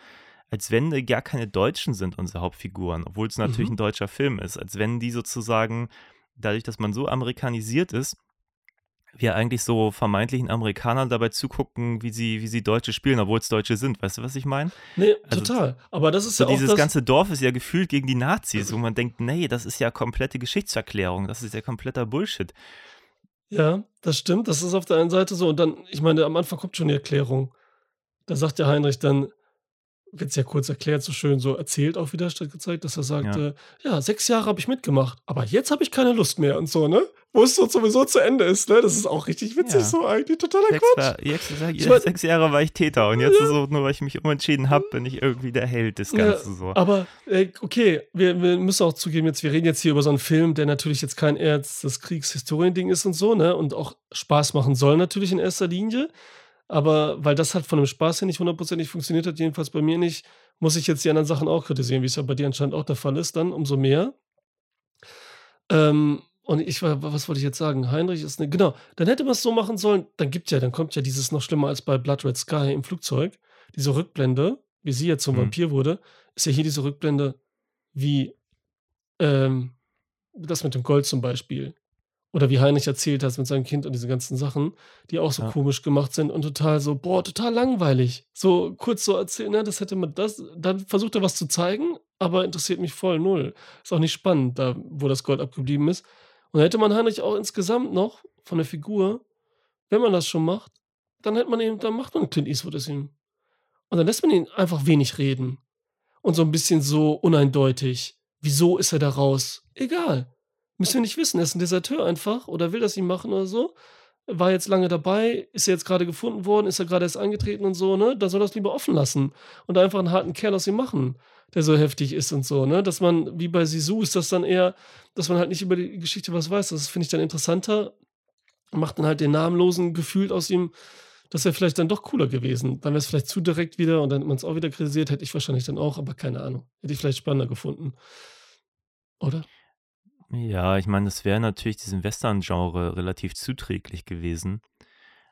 als wenn gar keine Deutschen sind, unsere Hauptfiguren, obwohl es natürlich Mhm. ein deutscher Film ist, als wenn die sozusagen, dadurch, dass man so amerikanisiert ist, wir eigentlich so vermeintlichen Amerikanern dabei zugucken, wie sie, wie sie Deutsche spielen, obwohl es Deutsche sind. Weißt du, was ich meine? Nee, Also, total. Aber das ist So ja auch dieses das, ganze Dorf ist ja gefühlt gegen die Nazis, wo man denkt, nee, das ist ja komplette Geschichtsverklärung, das ist ja kompletter Bullshit. Ja, das stimmt. Das ist auf der einen Seite so. Und dann, ich meine, am Anfang kommt schon die Erklärung. Da sagt der Heinrich dann, wird es ja kurz erklärt, so schön so erzählt auch wieder statt gezeigt, dass er sagt, Ja. ja, ja sechs Jahre habe ich mitgemacht, aber jetzt habe ich keine Lust mehr und so, ne? Wo es so sowieso zu Ende ist, ne? Das ist auch richtig witzig Ja. so eigentlich, totaler Sechs, Quatsch. war, Ich mein- sechs Jahre war ich Täter und jetzt ist so, nur weil ich mich umentschieden habe, bin ich irgendwie der Held des Ja, Ganzen so. Aber äh, okay, wir, wir müssen auch zugeben, jetzt, wir reden jetzt hier über so einen Film, der natürlich jetzt kein Erz des Kriegshistorien-Ding ist und so, ne? Und auch Spaß machen soll natürlich in erster Linie. Aber weil das halt von dem Spaß her nicht hundertprozentig funktioniert hat, jedenfalls bei mir nicht, muss ich jetzt die anderen Sachen auch kritisieren, wie es ja bei dir anscheinend auch der Fall ist, dann umso mehr. Ähm, und ich war, was wollte ich jetzt sagen? Heinrich ist eine, genau, dann hätte man es so machen sollen, dann gibt ja, dann kommt ja dieses noch schlimmer als bei Blood Red Sky im Flugzeug, diese Rückblende, wie sie jetzt zum Mhm. Vampir wurde, ist ja hier diese Rückblende wie ähm, das mit dem Gold zum Beispiel. Oder wie Heinrich erzählt hat mit seinem Kind und diese ganzen Sachen, die auch so Ja. komisch gemacht sind und total so, boah, total langweilig. So kurz so erzählen, ne, das hätte man das, dann versucht er was zu zeigen, aber interessiert mich voll null. Ist auch nicht spannend, da wo das Gold abgeblieben ist. Und hätte man Heinrich auch insgesamt noch von der Figur, wenn man das schon macht, dann hätte man eben, dann macht man Clint Eastwood es ihm. Und dann lässt man ihn einfach wenig reden. Und so ein bisschen so uneindeutig. Wieso ist er da raus? Egal. Müssen wir nicht wissen. Er ist ein Deserteur einfach oder will das nicht machen oder so. War jetzt lange dabei, ist er jetzt gerade gefunden worden, ist er gerade erst eingetreten und so, ne? Da soll das lieber offen lassen und einfach einen harten Kerl aus ihm machen, der so heftig ist und so, ne? Dass man, wie bei Sisu, ist das dann eher, dass man halt nicht über die Geschichte was weiß. Das finde ich dann interessanter. Macht dann halt den namenlosen gefühlt aus ihm, das wäre vielleicht dann doch cooler gewesen. Dann wäre es vielleicht zu direkt wieder und dann hätte man es auch wieder kritisiert, hätte ich wahrscheinlich dann auch, aber keine Ahnung. Hätte ich vielleicht spannender gefunden. Oder? Ja, ich meine, das wäre natürlich diesem Western-Genre relativ zuträglich gewesen.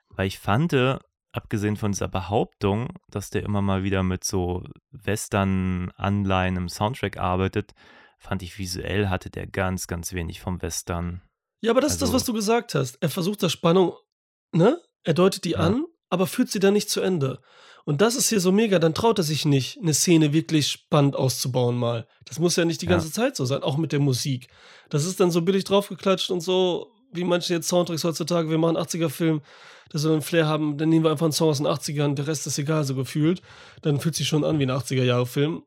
Weil ich fand, äh, abgesehen von dieser Behauptung, dass der immer mal wieder mit so Western-Anleihen im Soundtrack arbeitet, fand ich visuell hatte der ganz, ganz wenig vom Western. Ja, aber das ist das, Also- was du gesagt hast. Er versucht das Spannung, ne? Er deutet die Ja. an, aber führt sie dann nicht zu Ende. Und das ist hier so mega, dann traut er sich nicht, eine Szene wirklich spannend auszubauen mal. Das muss ja nicht die Ja. ganze Zeit so sein, auch mit der Musik. Das ist dann so billig draufgeklatscht und so, wie manche jetzt Soundtracks heutzutage, wir machen 80er-Film, dass wir einen Flair haben, dann nehmen wir einfach einen Song aus den 80ern, der Rest ist egal, so gefühlt. Dann fühlt sich schon an wie ein 80er-Jahre-Film.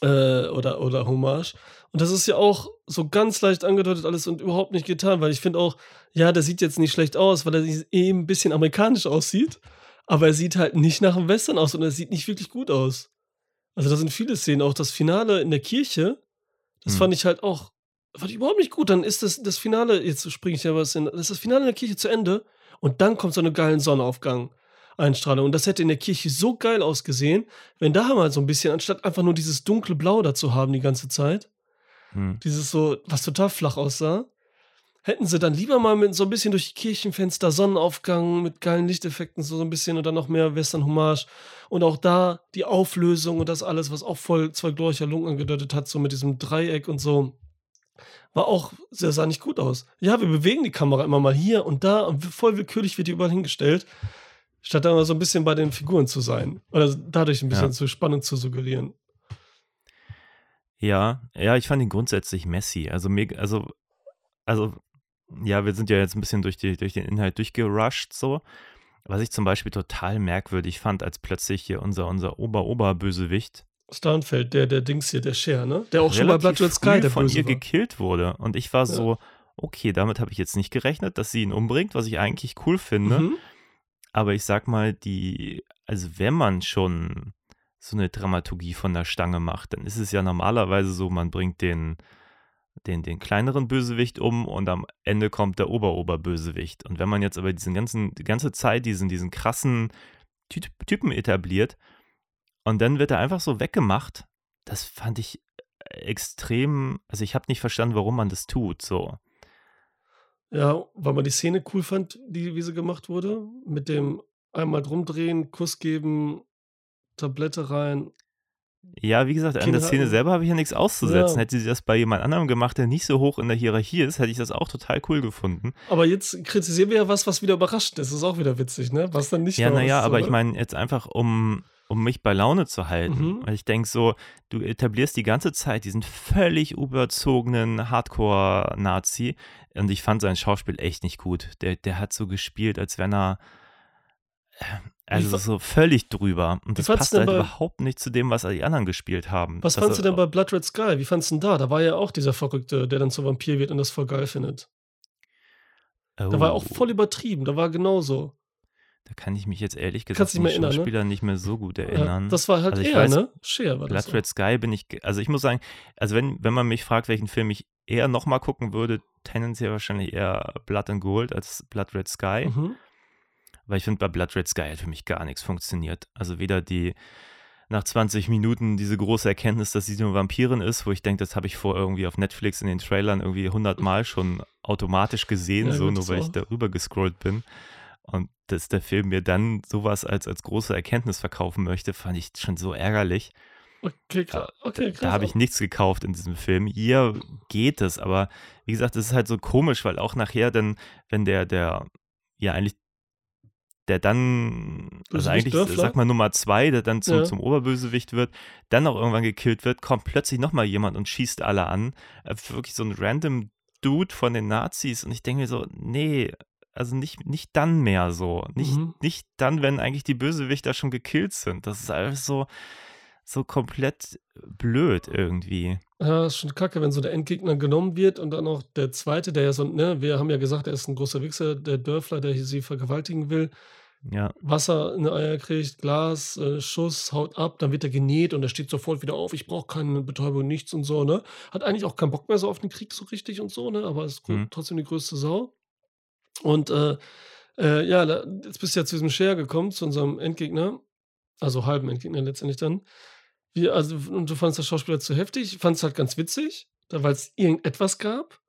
Äh, oder, oder Hommage. Und das ist ja auch so ganz leicht angedeutet alles und überhaupt nicht getan, weil ich finde auch, ja, der sieht jetzt nicht schlecht aus, weil er eben ein bisschen amerikanisch aussieht, aber er sieht halt nicht nach einem Western aus und er sieht nicht wirklich gut aus. Also da sind viele Szenen, auch das Finale in der Kirche, das Hm. fand ich halt auch, fand ich überhaupt nicht gut. Dann ist das, das Finale, jetzt springe ich ja was in, das ist das Finale in der Kirche zu Ende und dann kommt so eine geilen Sonnenaufgang. Einstrahlung. Und das hätte in der Kirche so geil ausgesehen, wenn da mal so ein bisschen, anstatt einfach nur dieses dunkle Blau da zu haben die ganze Zeit, Hm. dieses so, was total flach aussah, hätten sie dann lieber mal mit so ein bisschen durch die Kirchenfenster Sonnenaufgang mit geilen Lichteffekten so ein bisschen und dann noch mehr Western-Hommage und auch da die Auflösung und das alles, was auch voll zwei glorreicher Lungen angedeutet hat, so mit diesem Dreieck und so. War auch, sehr sah nicht gut aus. Ja, wir bewegen die Kamera immer mal hier und da und voll willkürlich wird die überall hingestellt, statt da mal so ein bisschen bei den Figuren zu sein. Oder dadurch ein bisschen Ja. zu Spannung zu suggerieren. Ja, ja, ich fand ihn grundsätzlich messy. Also, mega, also, also, ja, wir sind ja jetzt ein bisschen durch, die, durch den Inhalt durchgerusht, so. Was ich zum Beispiel total merkwürdig fand, als plötzlich hier unser, unser Ober-Ober-Bösewicht Starnfeld, der, der Dings hier, der Cher, ne? Der auch schon bei Blood Red Sky der von Böse ihr war. gekillt wurde. Und ich war so, okay, damit habe ich jetzt nicht gerechnet, dass sie ihn umbringt, was ich eigentlich cool finde. Mhm. Aber ich sag mal, die, also wenn man schon so eine Dramaturgie von der Stange macht, dann ist es ja normalerweise so, man bringt den, den, den kleineren Bösewicht um und am Ende kommt der Ober-Ober-Bösewicht. Und wenn man jetzt aber diesen ganzen, die ganze Zeit diesen, diesen krassen Ty Typen etabliert und dann wird er einfach so weggemacht, das fand ich extrem, also ich habe nicht verstanden, warum man das tut, so. Ja, weil man die Szene cool fand, die, wie sie gemacht wurde. Mit dem einmal drumdrehen, Kuss geben, Tablette rein. Ja, wie gesagt, an Kinder der Szene selber habe ich ja nichts auszusetzen. Ja. Hätte sie das bei jemand anderem gemacht, der nicht so hoch in der Hierarchie ist, hätte ich das auch total cool gefunden. Aber jetzt kritisieren wir ja was, was wieder überrascht ist. Das ist auch wieder witzig, ne? Was dann nicht Ja, naja, aber so, ich meine jetzt einfach, um, um mich bei Laune zu halten. Mhm. Weil ich denke so, du etablierst die ganze Zeit diesen völlig überzogenen Hardcore-Nazi und ich fand sein Schauspiel echt nicht gut. Der, der hat so gespielt, als wenn er also so völlig drüber. Und das passt halt bei- überhaupt nicht zu dem, was die anderen gespielt haben. Was Dass fandst du denn bei Blood Red Sky? Wie fandst du denn da? Da war ja auch dieser Verrückte, der dann zu Vampir wird und das voll geil findet. Da war auch Oh. voll übertrieben. Da war genauso. Da kann ich mich jetzt ehrlich gesagt erinnern, ne? Schauspieler nicht mehr so gut erinnern. Ja, das war halt Also ich er, weiß, ne? Cher war das. Blood Red Sky bin ich, also ich muss sagen, also wenn, wenn man mich fragt, welchen Film ich eher nochmal gucken würde, tendenziell wahrscheinlich eher Blood and Gold als Blood Red Sky. Mhm. Weil ich finde, bei Blood Red Sky hat für mich gar nichts funktioniert. Also weder die nach 20 Minuten diese große Erkenntnis, dass sie nur Vampirin ist, wo ich denke, das habe ich vor irgendwie auf Netflix in den Trailern irgendwie 100 Mal *laughs* schon automatisch gesehen, Ja, so nur weil ich darüber gescrollt bin. Und dass der Film mir dann sowas als, als große Erkenntnis verkaufen möchte, fand ich schon so ärgerlich. Okay, krass. Okay, krass. Da habe ich nichts gekauft in diesem Film. Hier geht es, aber wie gesagt, es ist halt so komisch, weil auch nachher dann, wenn der, der, ja eigentlich, der dann, also eigentlich, Dörfler? sag mal Nummer zwei, der dann zum, Ja. zum Oberbösewicht wird, dann auch irgendwann gekillt wird, kommt plötzlich nochmal jemand und schießt alle an. Äh, Wirklich so ein random Dude von den Nazis und ich denke mir so, nee, also nicht, nicht dann mehr so. Nicht, Mhm. nicht dann, wenn eigentlich die Bösewichter schon gekillt sind. Das ist alles so, so komplett blöd irgendwie. Ja, ist schon kacke, wenn so der Endgegner genommen wird und dann auch der zweite, der ja so, ne, wir haben ja gesagt, er ist ein großer Wichser, der Dörfler, der hier sie vergewaltigen will, Ja, Wasser in die Eier kriegt, Glas, äh, Schuss, haut ab, dann wird er genäht und er steht sofort wieder auf, ich brauche keine Betäubung, nichts und so, ne? Hat eigentlich auch keinen Bock mehr so auf den Krieg so richtig und so, ne? Aber ist Mhm. trotzdem die größte Sau. Und äh, äh, ja, jetzt bist du ja zu diesem Share gekommen, zu unserem Endgegner, also halben Endgegner letztendlich dann. Wie, also, und du fandest das Schauspieler zu heftig, fandest halt ganz witzig, weil es irgendetwas gab,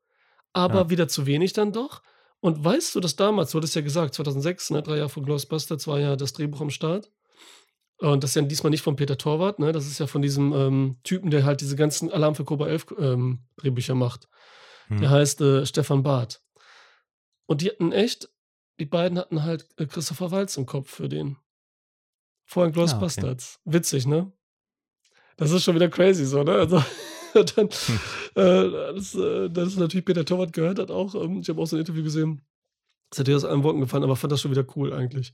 aber Ja. wieder zu wenig dann doch. Und weißt du, dass damals, du hattest ja gesagt, 2006, ne, drei Jahre vor Ghostbusters, war ja das Drehbuch am Start. Und das ist ja diesmal nicht von Peter Torwart, ne? Das ist ja von diesem ähm, Typen, der halt diese ganzen Alarm für Cobra 11 ähm, Drehbücher macht. Hm. Der heißt äh, Stefan Barth. Und die hatten echt, die beiden hatten halt äh, Christopher Waltz im Kopf für den. Vorhin Ah, okay. Ghostbusters. Witzig, ne? Das ist schon wieder crazy so, ne? Also, *laughs* dann, Hm. äh, das, äh, das ist natürlich Peter Torwart gehört hat auch. Ähm, ich habe auch so ein Interview gesehen. Das hat dir aus allen Wolken gefallen, aber fand das schon wieder cool eigentlich.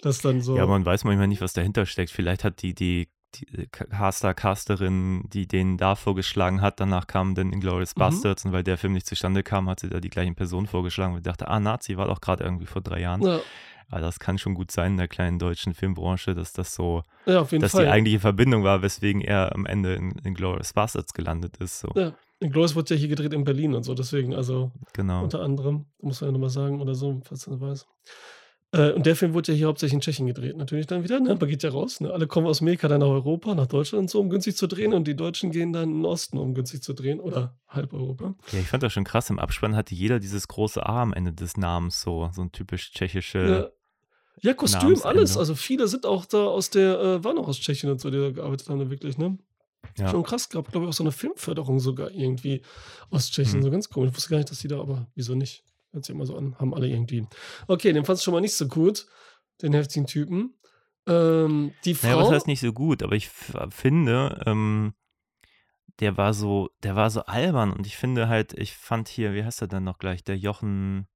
Das dann so. Ja, man weiß manchmal nicht, was dahinter steckt. Vielleicht hat die, die, die Caster, Casterin, die den da vorgeschlagen hat, danach kam dann Inglourious Mhm. Bastards und weil der Film nicht zustande kam, hat sie da die gleichen Personen vorgeschlagen und dachte, ah, Nazi war doch gerade irgendwie vor drei Jahren. ja, Aber das kann schon gut sein in der kleinen deutschen Filmbranche, dass das so, ja, dass Fall. die eigentliche Verbindung war, weswegen er am Ende in Inglourious Bastards gelandet ist. So, ja. Inglourious wurde ja hier gedreht in Berlin und so, deswegen, also genau. unter anderem, muss man ja nochmal sagen oder so, falls du das weiß. Äh, und der Film wurde ja hier hauptsächlich in Tschechien gedreht, natürlich dann wieder, ne? Man geht ja raus, ne? Alle kommen aus Amerika dann nach Europa, nach Deutschland und so, um günstig zu drehen und die Deutschen gehen dann in den Osten, um günstig zu drehen oder halb Europa. Ja, ich fand das schon krass. Im Abspann hatte jeder dieses große A am Ende des Namens, so, so ein typisch tschechische. Ja, ja Kostüm, alles. Also viele sind auch da aus der, äh, waren auch aus Tschechien und so, die da gearbeitet haben, wirklich, ne? Ja. Schon krass gab, glaube ich, auch so eine Filmförderung sogar irgendwie aus Tschechien, mhm. so ganz komisch. Ich wusste gar nicht, dass die da, aber wieso nicht? Hört sich immer so an, haben alle irgendwie. Okay, den fand ich schon mal nicht so gut, den heftigen Typen. Ähm, die Frau. Ja, was heißt nicht so gut, aber ich finde, ähm, der war so, der war so albern und ich finde halt, ich fand hier, wie heißt er dann noch gleich, der Jochen,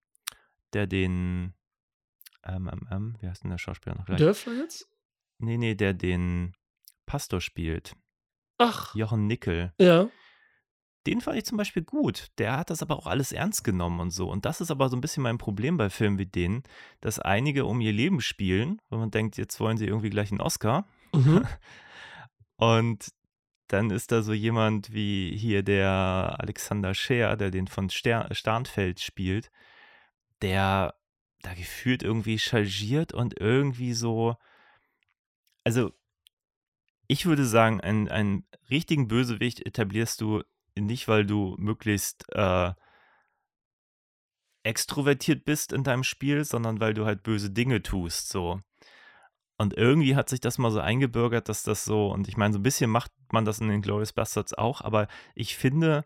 der den, ähm, ähm, ähm wie heißt denn der Schauspieler noch gleich? Dörfler jetzt? Nee, nee, der den Pastor spielt. Ach. Jochen Nickel. Ja. Den fand ich zum Beispiel gut. Der hat das aber auch alles ernst genommen und so. Und das ist aber so ein bisschen mein Problem bei Filmen wie denen, dass einige um ihr Leben spielen, wo man denkt, jetzt wollen sie irgendwie gleich einen Oscar. Mhm. *laughs* und dann ist da so jemand wie hier der Alexander Scheer, der den von Ster Starnfeld spielt, der da gefühlt irgendwie chargiert und irgendwie so. Also, ich würde sagen, einen, einen richtigen Bösewicht etablierst du nicht, weil du möglichst äh, extrovertiert bist in deinem Spiel, sondern weil du halt böse Dinge tust, so. Und irgendwie hat sich das mal so eingebürgert, dass das so, und ich meine, so ein bisschen macht man das in den Glorious Bastards auch, aber ich finde,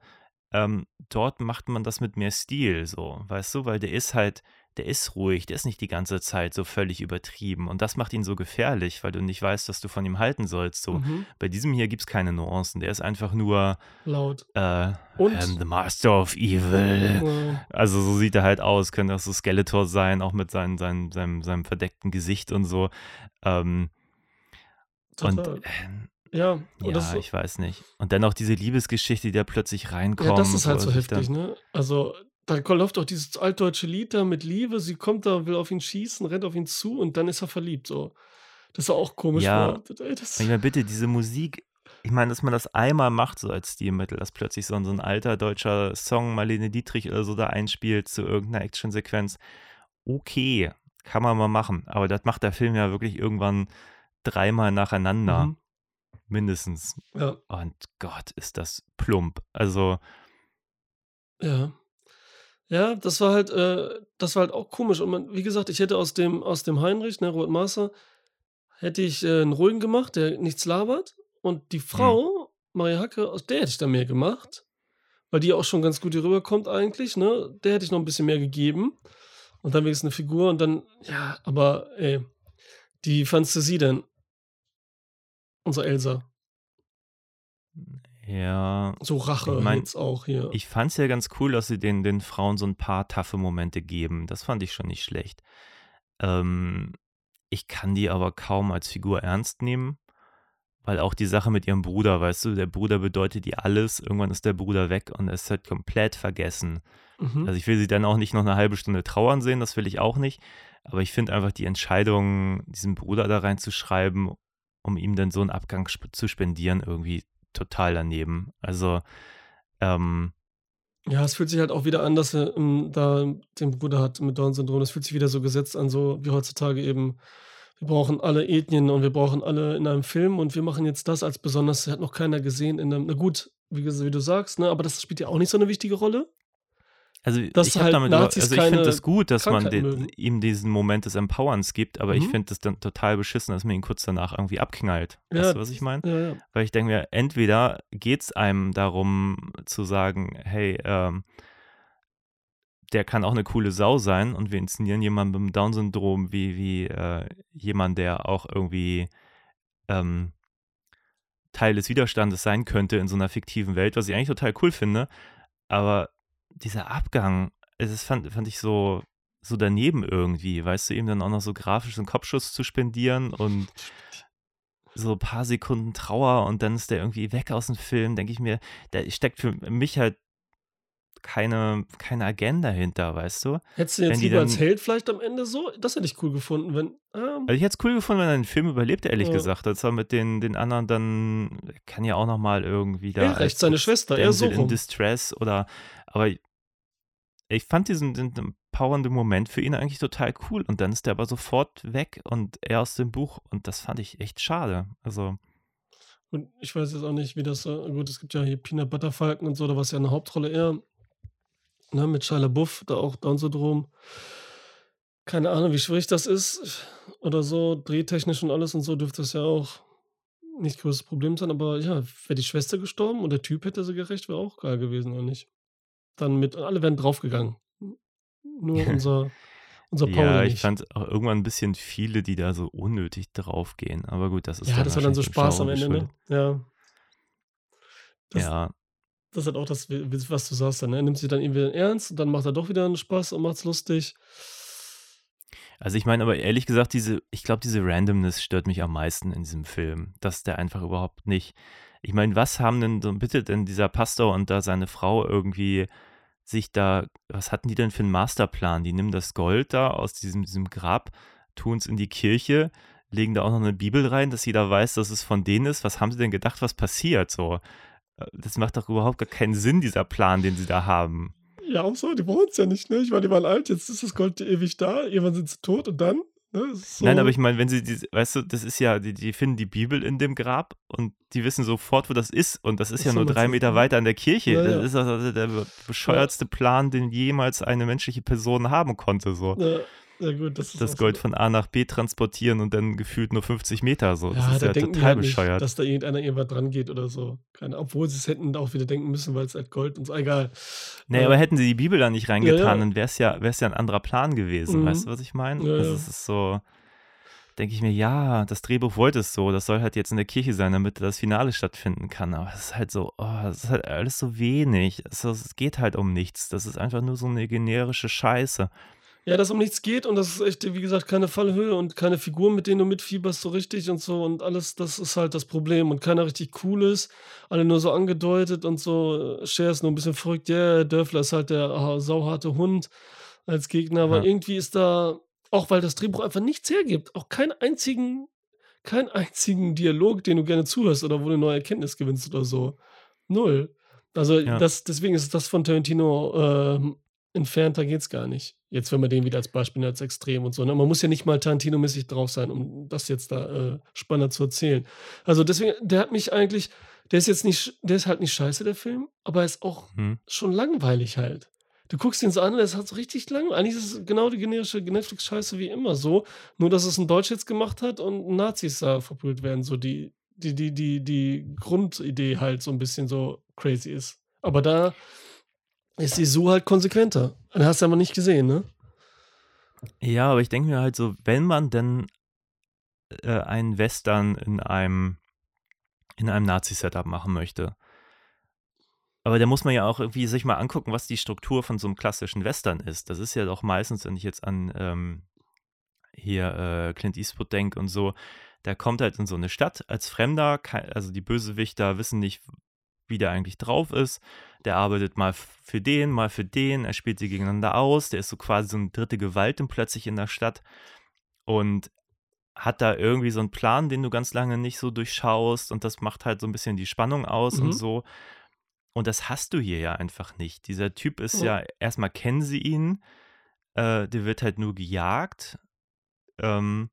ähm, dort macht man das mit mehr Stil, so, weißt du, weil der ist halt, der ist ruhig, der ist nicht die ganze Zeit so völlig übertrieben. Und das macht ihn so gefährlich, weil du nicht weißt, was du von ihm halten sollst. So, mhm. bei diesem hier gibt es keine Nuancen. Der ist einfach nur laut. Äh, Und? the Master of Evil. Ja. Also so sieht er halt aus. Könnte auch so Skeletor sein, auch mit seinen, seinen, seinem, seinem verdeckten Gesicht und so. Ähm, und äh, ja, ja so, ich weiß nicht. Und dann auch diese Liebesgeschichte, die da plötzlich reinkommt. Ja, das ist halt so heftig, ne? Also da läuft auch dieses altdeutsche Lied da mit Liebe. Sie kommt da, will auf ihn schießen, rennt auf ihn zu und dann ist er verliebt. So. Das ist auch komisch. Ja, ich meine, bitte, diese Musik, ich meine, dass man das einmal macht, so als Stilmittel, dass plötzlich so ein, so ein alter deutscher Song Marlene Dietrich oder so da einspielt zu irgendeiner Actionsequenz. Okay, kann man mal machen. Aber das macht der Film ja wirklich irgendwann dreimal nacheinander. Mhm. Mindestens. Ja. Und Gott, ist das plump. Also. Ja. Ja, das war halt, äh, das war halt auch komisch. Und man, wie gesagt, ich hätte aus dem, aus dem Heinrich, ne, Robert Master, hätte ich äh, einen ruhigen gemacht, der nichts labert. Und die mhm. Frau, mhm. Maria Hacke, aus der hätte ich dann mehr gemacht. Weil die auch schon ganz gut hier rüberkommt eigentlich, ne? Der hätte ich noch ein bisschen mehr gegeben. Und dann wenigstens eine Figur und dann, ja, aber ey, die fandst du sie denn? Unsere Elsa. Ja. So Rache ich mein, jetzt auch hier. Ich fand es ja ganz cool, dass sie den, den Frauen so ein paar taffe Momente geben. Das fand ich schon nicht schlecht. Ähm, ich kann die aber kaum als Figur ernst nehmen, weil auch die Sache mit ihrem Bruder, weißt du, der Bruder bedeutet ihr alles, irgendwann ist der Bruder weg und es wird komplett vergessen. Mhm. Also ich will sie dann auch nicht noch eine halbe Stunde trauern sehen, das will ich auch nicht. Aber ich finde einfach die Entscheidung, diesen Bruder da reinzuschreiben, um ihm dann so einen Abgang zu spendieren, irgendwie total daneben. Also, ähm, ja, es fühlt sich halt auch wieder an, dass er ähm, da den Bruder hat mit Down-Syndrom. Das fühlt sich wieder so gesetzt an, so wie heutzutage eben. Wir brauchen alle Ethnien und wir brauchen alle in einem Film und wir machen jetzt das als besonders, hat noch keiner gesehen in einem, na gut, wie, wie du sagst, ne, aber das spielt ja auch nicht so eine wichtige Rolle. Also ich halt damit Nazis also ich finde das gut, dass man den, ihm diesen Moment des Empowerns gibt, aber mhm. ich finde es dann total beschissen, dass man ihn kurz danach irgendwie abknallt. Ja, weißt du, was ich meine? Ja, ja. Weil ich denke mir, entweder geht es einem darum zu sagen, hey, ähm, der kann auch eine coole Sau sein und wir inszenieren jemanden mit dem Down-Syndrom wie, wie äh, jemand, der auch irgendwie ähm, Teil des Widerstandes sein könnte in so einer fiktiven Welt, was ich eigentlich total cool finde. Aber dieser Abgang, es fand, fand ich so, so daneben irgendwie, weißt du, ihm dann auch noch so grafisch einen Kopfschuss zu spendieren und so ein paar Sekunden Trauer und dann ist der irgendwie weg aus dem Film, denke ich mir, da steckt für mich halt keine, keine Agenda hinter, weißt du? Hättest du jetzt lieber dann, als Held vielleicht am Ende so? Das hätte ich cool gefunden, wenn. Ähm, also ich hätte es cool gefunden, wenn er den Film überlebt, ehrlich ja. gesagt. Als er mit den, den anderen dann, kann ja auch nochmal irgendwie da. Ja, recht, seine Schwester, er so in Distress oder, aber ich fand diesen, diesen powernden Moment für ihn eigentlich total cool und dann ist der aber sofort weg und er aus dem Buch und das fand ich echt schade. Also. Und ich weiß jetzt auch nicht, wie das gut, es gibt ja hier Peanut Butter Falken und so, da war es ja eine Hauptrolle eher, ne, mit Shia LaBeouf, da auch Down-Syndrom. Keine Ahnung, wie schwierig das ist oder so, drehtechnisch und alles und so dürfte es ja auch nicht größtes Problem sein, aber ja, wäre die Schwester gestorben und der Typ hätte sie gerecht, wäre auch geil gewesen, oder nicht? Dann mit, alle wären draufgegangen. Nur *laughs* unser, unser Paul Ja, ich nicht. fand auch irgendwann ein bisschen viele, die da so unnötig draufgehen. Aber gut, das ist Ja, das war dann so Spaß am Ende, ne? Ja. Das, Ja, das hat auch das, was du sagst dann, ne? Nimmt sich dann irgendwie ernst und dann macht er doch wieder einen Spaß und macht's lustig. also ich meine aber ehrlich gesagt, diese, ich glaube, diese Randomness stört mich am meisten in diesem Film, dass der einfach überhaupt nicht. Ich meine, was haben denn so bitte denn dieser Pastor und da seine Frau irgendwie sich da, was hatten die denn für einen Masterplan? Die nehmen das Gold da aus diesem, diesem Grab, tun es in die Kirche, legen da auch noch eine Bibel rein, dass jeder weiß, dass es von denen ist. Was haben sie denn gedacht, was passiert? So, das macht doch überhaupt gar keinen Sinn, dieser Plan, den sie da haben. Ja, und so, die brauchen es ja nicht, ne? Ich meine, die waren alt, jetzt ist das Gold ewig da, irgendwann sind sie tot und dann, ne? So, Nein, aber ich meine, wenn sie, diese, weißt du, das ist ja, die, die finden die Bibel in dem Grab und die wissen sofort, wo das ist. Und das ist Ach ja nur drei Meter ja. weiter an der Kirche. Ja, das ja. ist also der bescheuertste Plan, den jemals eine menschliche Person haben konnte. So. Ja, ja gut, das Das Gold so. von A nach B transportieren und dann gefühlt nur 50 Meter. So. Das Ja, ist da ja denken total halt nicht, bescheuert. dass da irgendeiner irgendwas dran geht oder so. Keine, obwohl sie es hätten auch wieder denken müssen, weil es halt Gold und so, egal. Nee, Äh, aber hätten sie die Bibel da nicht reingetan, ja. dann wäre es ja, wär's ja ein anderer Plan gewesen. Mhm. Weißt du, was ich meine? Ja, also ja. es ist so, denke ich mir, ja, das Drehbuch wollte es so, das soll halt jetzt in der Kirche sein, damit das Finale stattfinden kann. Aber es ist halt so, oh, es ist halt alles so wenig. Es, es geht halt um nichts. Das ist einfach nur so eine generische Scheiße. Ja, dass um nichts geht und das ist echt, wie gesagt, keine Fallhöhe und keine Figuren, mit denen du mitfieberst so richtig und so und alles, das ist halt das Problem und keiner richtig cool ist, alle nur so angedeutet und so, äh, Cher ist nur ein bisschen verrückt, ja, yeah, Dörfler ist halt der ah, sauharte Hund als Gegner, aber Ja. irgendwie ist da, auch weil das Drehbuch einfach nichts hergibt, auch keinen einzigen, keinen einzigen Dialog, den du gerne zuhörst oder wo du neue Erkenntnis gewinnst oder so. Null. Also Ja. das, deswegen ist das von Tarantino ähm, entfernter geht's gar nicht. Jetzt, wenn man den wieder als Beispiel als extrem und so. Ne? Man muss ja nicht mal Tarantino-mäßig drauf sein, um das jetzt da äh, spannender zu erzählen. Also deswegen, der hat mich eigentlich, der ist jetzt nicht, der ist halt nicht scheiße, der Film, aber er ist auch Hm. schon langweilig halt. Du guckst ihn so an, das hat so richtig lang. Eigentlich ist es genau die generische Netflix-Scheiße wie immer so. Nur, dass es ein Deutsch jetzt gemacht hat und Nazis da verprügelt werden. So die, die, die, die, die Grundidee halt so ein bisschen so crazy ist. Aber da ist die so halt konsequenter. Den hast du aber nicht gesehen, ne? Ja, aber ich denke mir halt so, wenn man denn äh, einen Western in einem, in einem Nazi-Setup machen möchte, aber da muss man ja auch irgendwie sich mal angucken, was die Struktur von so einem klassischen Western ist. Das ist ja doch meistens, wenn ich jetzt an ähm, hier äh, Clint Eastwood denke und so, der kommt halt in so eine Stadt als Fremder, also die Bösewichter wissen nicht, wie der eigentlich drauf ist. Der arbeitet mal für den, mal für den, er spielt sie gegeneinander aus, der ist so quasi so eine dritte Gewalt dann plötzlich in der Stadt und hat da irgendwie so einen Plan, den du ganz lange nicht so durchschaust und das macht halt so ein bisschen die Spannung aus Mhm. und so. Und das hast du hier ja einfach nicht. Dieser Typ ist Ja. ja, erstmal kennen sie ihn, äh, der wird halt nur gejagt. Ähm,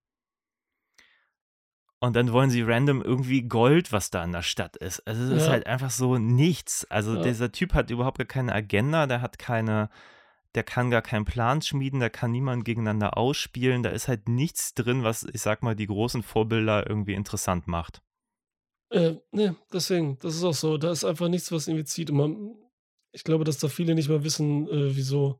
und dann wollen sie random irgendwie Gold, was da in der Stadt ist. Also es ist Ja. halt einfach so nichts. Also Ja. dieser Typ hat überhaupt gar keine Agenda, der hat keine, der kann gar keinen Plan schmieden, der kann niemanden gegeneinander ausspielen. Da ist halt nichts drin, was, ich sag mal, die großen Vorbilder irgendwie interessant macht. Äh, ne, deswegen, das ist auch so. Da ist einfach nichts, was irgendwie zieht. Und man, ich glaube, dass da viele nicht mehr wissen, äh, wieso.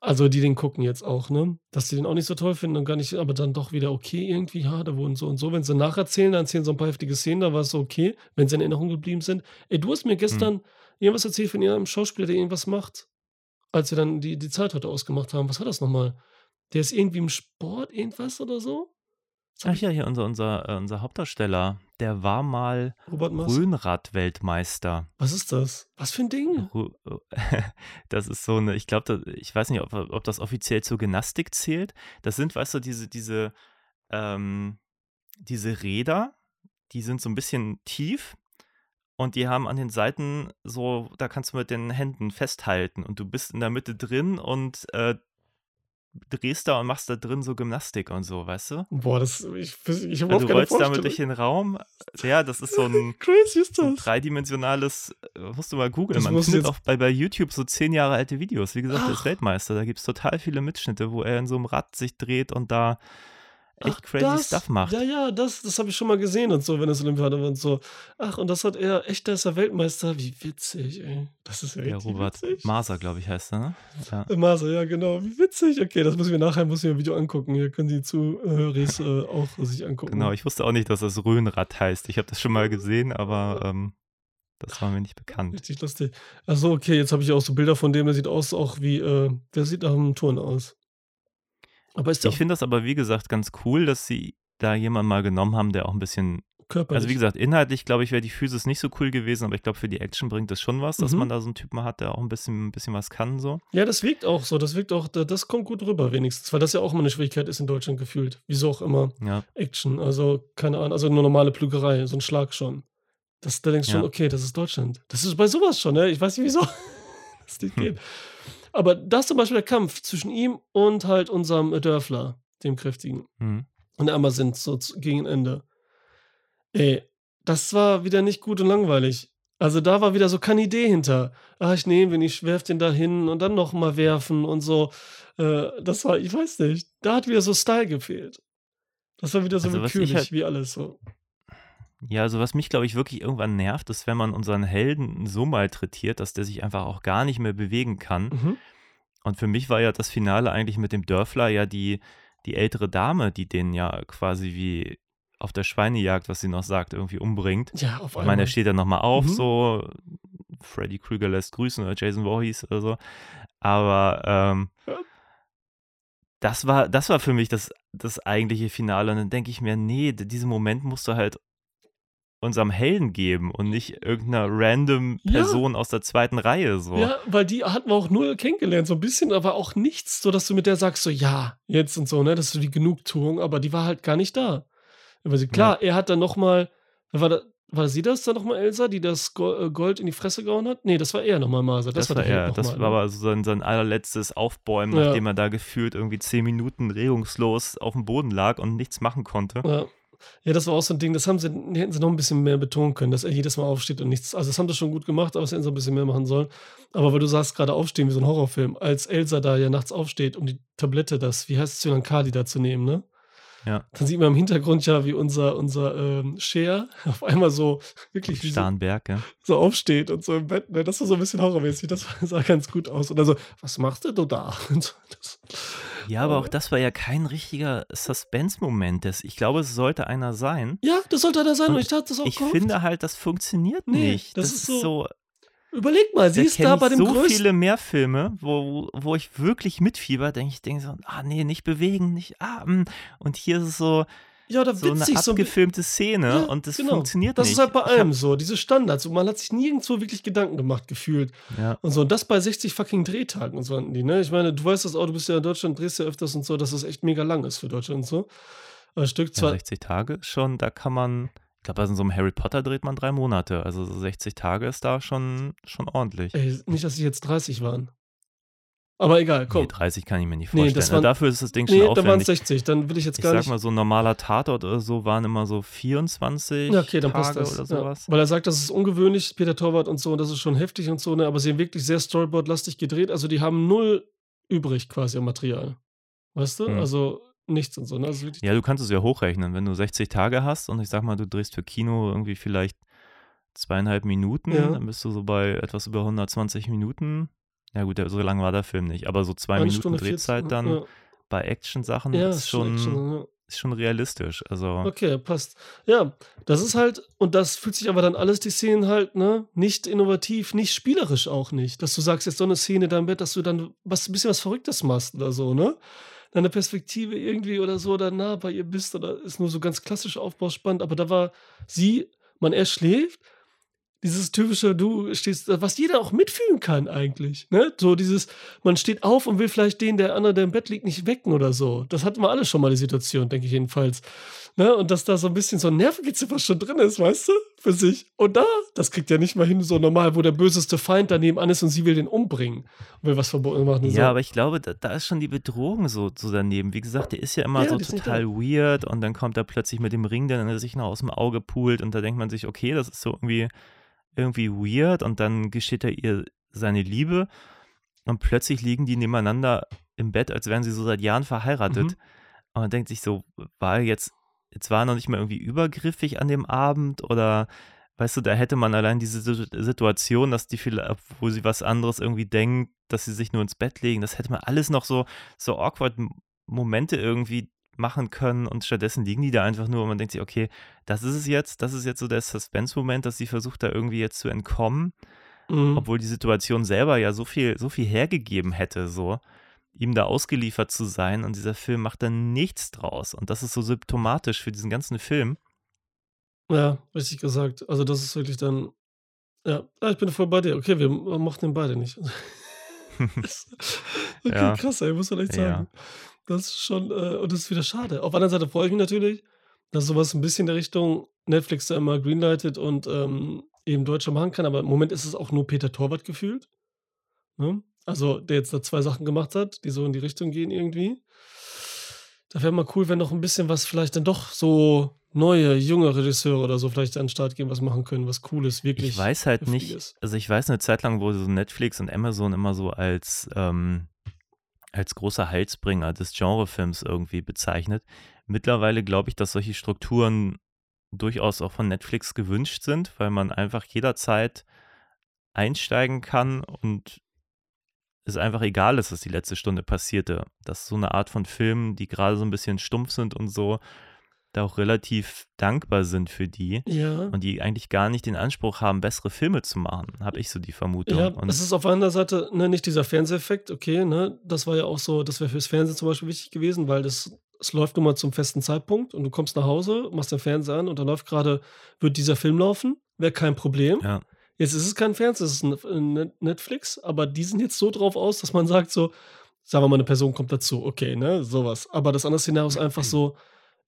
Also, die den gucken jetzt auch, ne? Dass die den auch nicht so toll finden und gar nicht, aber dann doch wieder okay irgendwie. Ja, da wurden so und so. Wenn sie nacherzählen, dann erzählen so ein paar heftige Szenen, da war es so okay, wenn sie in Erinnerung geblieben sind. Ey, du hast mir gestern irgendwas erzählt von irgendeinem Schauspieler, der irgendwas macht, als wir dann die, die Zeit heute ausgemacht haben. Was war das nochmal? Der ist irgendwie im Sport, irgendwas oder so? Ach ja, hier unser, unser, äh, unser Hauptdarsteller, der war mal. Röhnrad-Weltmeister. Was ist das? Was für ein Ding? Ru- *laughs* Das ist so eine, ich glaube, ich weiß nicht, ob, ob das offiziell zur Gymnastik zählt. Das sind, weißt du, diese, diese, ähm, diese Räder, die sind so ein bisschen tief und die haben an den Seiten so, da kannst du mit den Händen festhalten und du bist in der Mitte drin und äh, drehst da und machst da drin so Gymnastik und so, weißt du? Boah, das, ich, ich habe auch du rollst damit durch den Raum. Ja, das ist so ein, *laughs* Crazy ist so ein das. dreidimensionales, äh, musst du mal googeln. Das Man findet auch bei, bei YouTube so zehn Jahre alte Videos. Wie gesagt, der Ach. ist Weltmeister. Da gibt es total viele Mitschnitte, wo er in so einem Rad sich dreht und da echt Ach, crazy das, Stuff macht. Ja, ja, das, das habe ich schon mal gesehen und so, wenn es Olympiade war und so. Ach, und das hat er, echt, da ist er Weltmeister. Wie witzig, ey. Das ist ja Der richtig Robert witzig. Maser, glaube ich, heißt er, ne? Ja. Äh, Maser, ja, genau. Wie witzig. Okay, das müssen wir nachher, muss ich mir ein Video angucken. Hier können die Zuhörer äh, auch sich angucken. Genau, ich wusste auch nicht, dass das Röhnrad heißt. Ich habe das schon mal gesehen, aber ähm, das war mir nicht bekannt. Richtig lustig. Achso, okay, jetzt habe ich auch so Bilder von dem, der sieht aus auch wie, äh, der sieht nach einem Turn aus. Aber ist Ich finde das aber, wie gesagt, ganz cool, dass sie da jemanden mal genommen haben, der auch ein bisschen körperlich? Also wie gesagt, inhaltlich glaube ich, wäre die Physis nicht so cool gewesen, aber ich glaube, für die Action bringt es schon was, dass Mhm. man da so einen Typen hat, der auch ein bisschen, ein bisschen was kann. So. Ja, das wirkt auch so. Das wirkt auch, da- das kommt gut rüber wenigstens, weil das ja auch immer eine Schwierigkeit ist in Deutschland gefühlt. Wieso auch immer. Ja, Action, also keine Ahnung, also nur normale Plügerei, so ein Schlag schon. Das, da denkst du schon, Ja. okay, das ist Deutschland. Das ist bei sowas schon, ne? Ich weiß nicht wieso *laughs* das nicht Hm. geht. Aber das zum Beispiel der Kampf zwischen ihm und halt unserem Dörfler, dem Kräftigen. mhm. Und der Amber sind so gegen Ende. Ey, das war wieder nicht gut und langweilig. Also da war wieder so keine Idee hinter. Ah, ich nehme ihn, ich werf den da hin und dann noch mal werfen und so. Äh, das war, ich weiß nicht. Da hat wieder so Style gefehlt. Das war wieder so Also willkürlich halt- wie alles so. Ja, also was mich, glaube ich, wirklich irgendwann nervt, ist, wenn man unseren Helden so malträtiert, dass der sich einfach auch gar nicht mehr bewegen kann. Mhm. Und für mich war ja das Finale eigentlich mit dem Dörfler ja die, die ältere Dame, die den ja quasi wie auf der Schweinejagd, was sie noch sagt, irgendwie umbringt. Ja, auf Ich einmal. meine, er steht dann nochmal auf, Mhm. so Freddy Krüger lässt grüßen oder Jason Voorhees oder so. Aber ähm, Ja. das war, das war für mich das, das eigentliche Finale. Und dann denke ich mir, nee, diesen Moment musst du halt unserem Helden geben und nicht irgendeiner random Ja. Person aus der zweiten Reihe. So. Ja, weil die hatten wir auch null kennengelernt, so ein bisschen, aber auch nichts, so dass du mit der sagst, so ja, jetzt und so, ne? Das ist so die Genugtuung, aber die war halt gar nicht da. Aber sie, klar, er hat dann nochmal, war, da, war sie das dann nochmal, Elsa, die das äh, Gold in die Fresse gehauen hat? Nee, das war er nochmal, Maser. Das, war der Held er. Das mal, war ne? aber so sein, sein allerletztes Aufbäumen, Ja. nachdem er da gefühlt irgendwie zehn Minuten regungslos auf dem Boden lag und nichts machen konnte. Ja. Ja, das war auch so ein Ding, das haben sie, hätten sie noch ein bisschen mehr betonen können, dass er jedes Mal aufsteht und nichts. Also, das haben sie schon gut gemacht, aber das hätten sie ein bisschen mehr machen sollen. Aber weil du sagst, gerade aufstehen wie so ein Horrorfilm, als Elsa da ja nachts aufsteht, um die Tablette, das, wie heißt es, Zyankali da zu nehmen, ne? Ja. Dann sieht man im Hintergrund ja, wie unser, unser ähm, Cher *laughs* auf einmal so wirklich wie so, Starnberg, ja. so aufsteht und so im Bett. Ne? Das war so ein bisschen horrormäßig. Das *laughs* sah ganz gut aus. Und also, was machst du da? *laughs* Und so, das, Ja, aber auch das war ja kein richtiger Suspense-Moment. Ich glaube, es sollte einer sein. ja, das sollte da sein. Und, Und ich dachte das auch Ich gehofft. finde halt, das funktioniert Nee, nicht. das Das, ist so- so. Überleg mal, sie Da ist da bei dem so größten. viele mehr Filme, wo, wo ich wirklich mitfieber, denke ich, denke so, ah nee, nicht bewegen, nicht ah, mm. und hier ist es so, ja, oder so eine witzig, so ein bi- abgefilmte Szene Ja, und das genau. funktioniert Das nicht. ist halt bei Ich allem so, diese Standards. Und man hat sich nirgendwo wirklich Gedanken gemacht, gefühlt. Ja, Und so, und das bei 60 fucking Drehtagen und so hatten die, ne? Ich meine, du weißt das auch, du bist ja in Deutschland, drehst ja öfters und so, dass das echt mega lang ist für Deutschland und so. Ein Stück ja, zwar, 60 Tage schon, da kann man, ich glaube, also in so einem Harry Potter dreht man drei Monate, also so 60 Tage ist da schon, schon ordentlich. ey, nicht, dass sie jetzt 30 waren. Aber egal, komm. Nee, 30 kann ich mir nicht Nee, vorstellen. das Ja, waren- dafür ist das Ding schon Nee, da waren es aufwendig. 60, dann will ich jetzt Ich gar sag nicht. mal, so ein normaler Tatort oder so waren immer so 24 Ja, okay, dann Tage passt das. oder Ja. sowas. Weil er sagt, das ist ungewöhnlich, Peter Torwart und so, und das ist schon heftig und so, ne? aber sie haben wirklich sehr Storyboard-lastig gedreht. Also die haben null übrig quasi am Material. Weißt du? Hm. Also nichts und so. Ne? Also Ja, du kannst es ja hochrechnen. Wenn du 60 Tage hast und ich sag mal, du drehst für Kino irgendwie vielleicht zweieinhalb Minuten, Ja. dann bist du so bei etwas über 120 Minuten. Ja gut, so lang war der Film nicht, aber so zwei eine Minuten Stunde 40, Drehzeit ne? dann Ja, bei Action-Sachen ja ist, schon, Action, ja. ist schon realistisch. Also Okay, passt. Ja, das ist halt, und das fühlt sich aber dann alles, die Szenen halt, ne, nicht innovativ, nicht spielerisch auch nicht. Dass du sagst, jetzt so eine Szene da im Bett, dass du dann was, ein bisschen was Verrücktes machst oder so, ne? Deine Perspektive irgendwie oder so, oder nah bei ihr bist, oder ist nur so ganz klassisch aufbauspannend, aber da war sie, man, er schläft, Dieses typische, du stehst, was jeder auch mitfühlen kann eigentlich. Ne? So dieses, man steht auf und will vielleicht den, der andere, der im Bett liegt, nicht wecken oder so. Das hatten wir alle schon mal die Situation, denke ich jedenfalls. Ne? Und dass da so ein bisschen so ein Nervengeziffer schon drin ist, weißt du, für sich. Und da, das kriegt ja nicht mal hin so normal, wo der böseste Feind daneben an ist und sie will den umbringen. Und will was verboten machen. Ja, so. aber ich glaube, da, da, ist schon die Bedrohung so, so daneben. Wie gesagt, der ist ja immer ja, so total weird und dann kommt er plötzlich mit dem Ring, der sich noch aus dem Auge pult und da denkt man sich, okay, das ist so irgendwie irgendwie weird und dann gesteht er ihr seine Liebe und plötzlich liegen die nebeneinander im Bett, als wären sie so seit Jahren verheiratet. Mhm. Und man denkt sich so, war jetzt, jetzt war er noch nicht mehr irgendwie übergriffig an dem Abend oder weißt du, da hätte man allein diese Situation, dass die viele, wo sie was anderes irgendwie denkt, dass sie sich nur ins Bett legen, das hätte man alles noch so, so awkward Momente irgendwie machen können und stattdessen liegen die da einfach nur und man denkt sich, okay, das ist es jetzt, das ist jetzt so der Suspense-Moment, dass sie versucht da irgendwie jetzt zu entkommen, mhm. obwohl die Situation selber ja so viel, so viel hergegeben hätte, so ihm da ausgeliefert zu sein und dieser Film macht dann nichts draus und das ist so symptomatisch für diesen ganzen Film. Ja, richtig gesagt. Also das ist wirklich dann, ja, ah, ich bin voll bei dir. Okay, wir mochten ihn beide nicht. *laughs* *laughs* okay, ja. krass, ey, muss man echt sagen. Ja. Das ist schon, äh, und das ist wieder schade. Auf der anderen Seite freue ich mich natürlich, dass sowas ein bisschen in der Richtung Netflix da immer greenlightet und ähm, eben Deutscher machen kann. Aber im Moment ist es auch nur Peter Torwart gefühlt. Ne? Also, der jetzt da zwei Sachen gemacht hat, die so in die Richtung gehen irgendwie. Da wäre mal cool, wenn noch ein bisschen was vielleicht dann doch so neue, junge Regisseure oder so vielleicht an den Start gehen, was machen können, was Cooles, wirklich. Ich weiß halt nicht, also ich weiß eine Zeit lang, wo so Netflix und Amazon immer so als ähm, als großer Heilsbringer des Genrefilms irgendwie bezeichnet. Mittlerweile glaube ich, dass solche Strukturen durchaus auch von Netflix gewünscht sind, weil man einfach jederzeit einsteigen kann und es einfach egal ist, was die letzte Stunde passierte. Das ist so eine Art von Filmen, die gerade so ein bisschen stumpf sind und so, da auch relativ dankbar sind für die ja. und die eigentlich gar nicht den Anspruch haben, bessere Filme zu machen, habe ich so die Vermutung. Ja, und das ist auf einer Seite ne, nicht dieser Fernseheffekt, okay, ne, das war ja auch so, das wäre fürs Fernsehen zum Beispiel wichtig gewesen, weil das es läuft nun mal zum festen Zeitpunkt und du kommst nach Hause, machst den Fernseher an und da läuft gerade, wird dieser Film laufen, wäre kein Problem. Ja. Jetzt ist es kein Fernseher, es ist ein Netflix, aber die sind jetzt so drauf aus, dass man sagt so, sagen wir mal, eine Person kommt dazu, okay, ne, sowas. Aber das andere Szenario ist einfach *clears throat* so,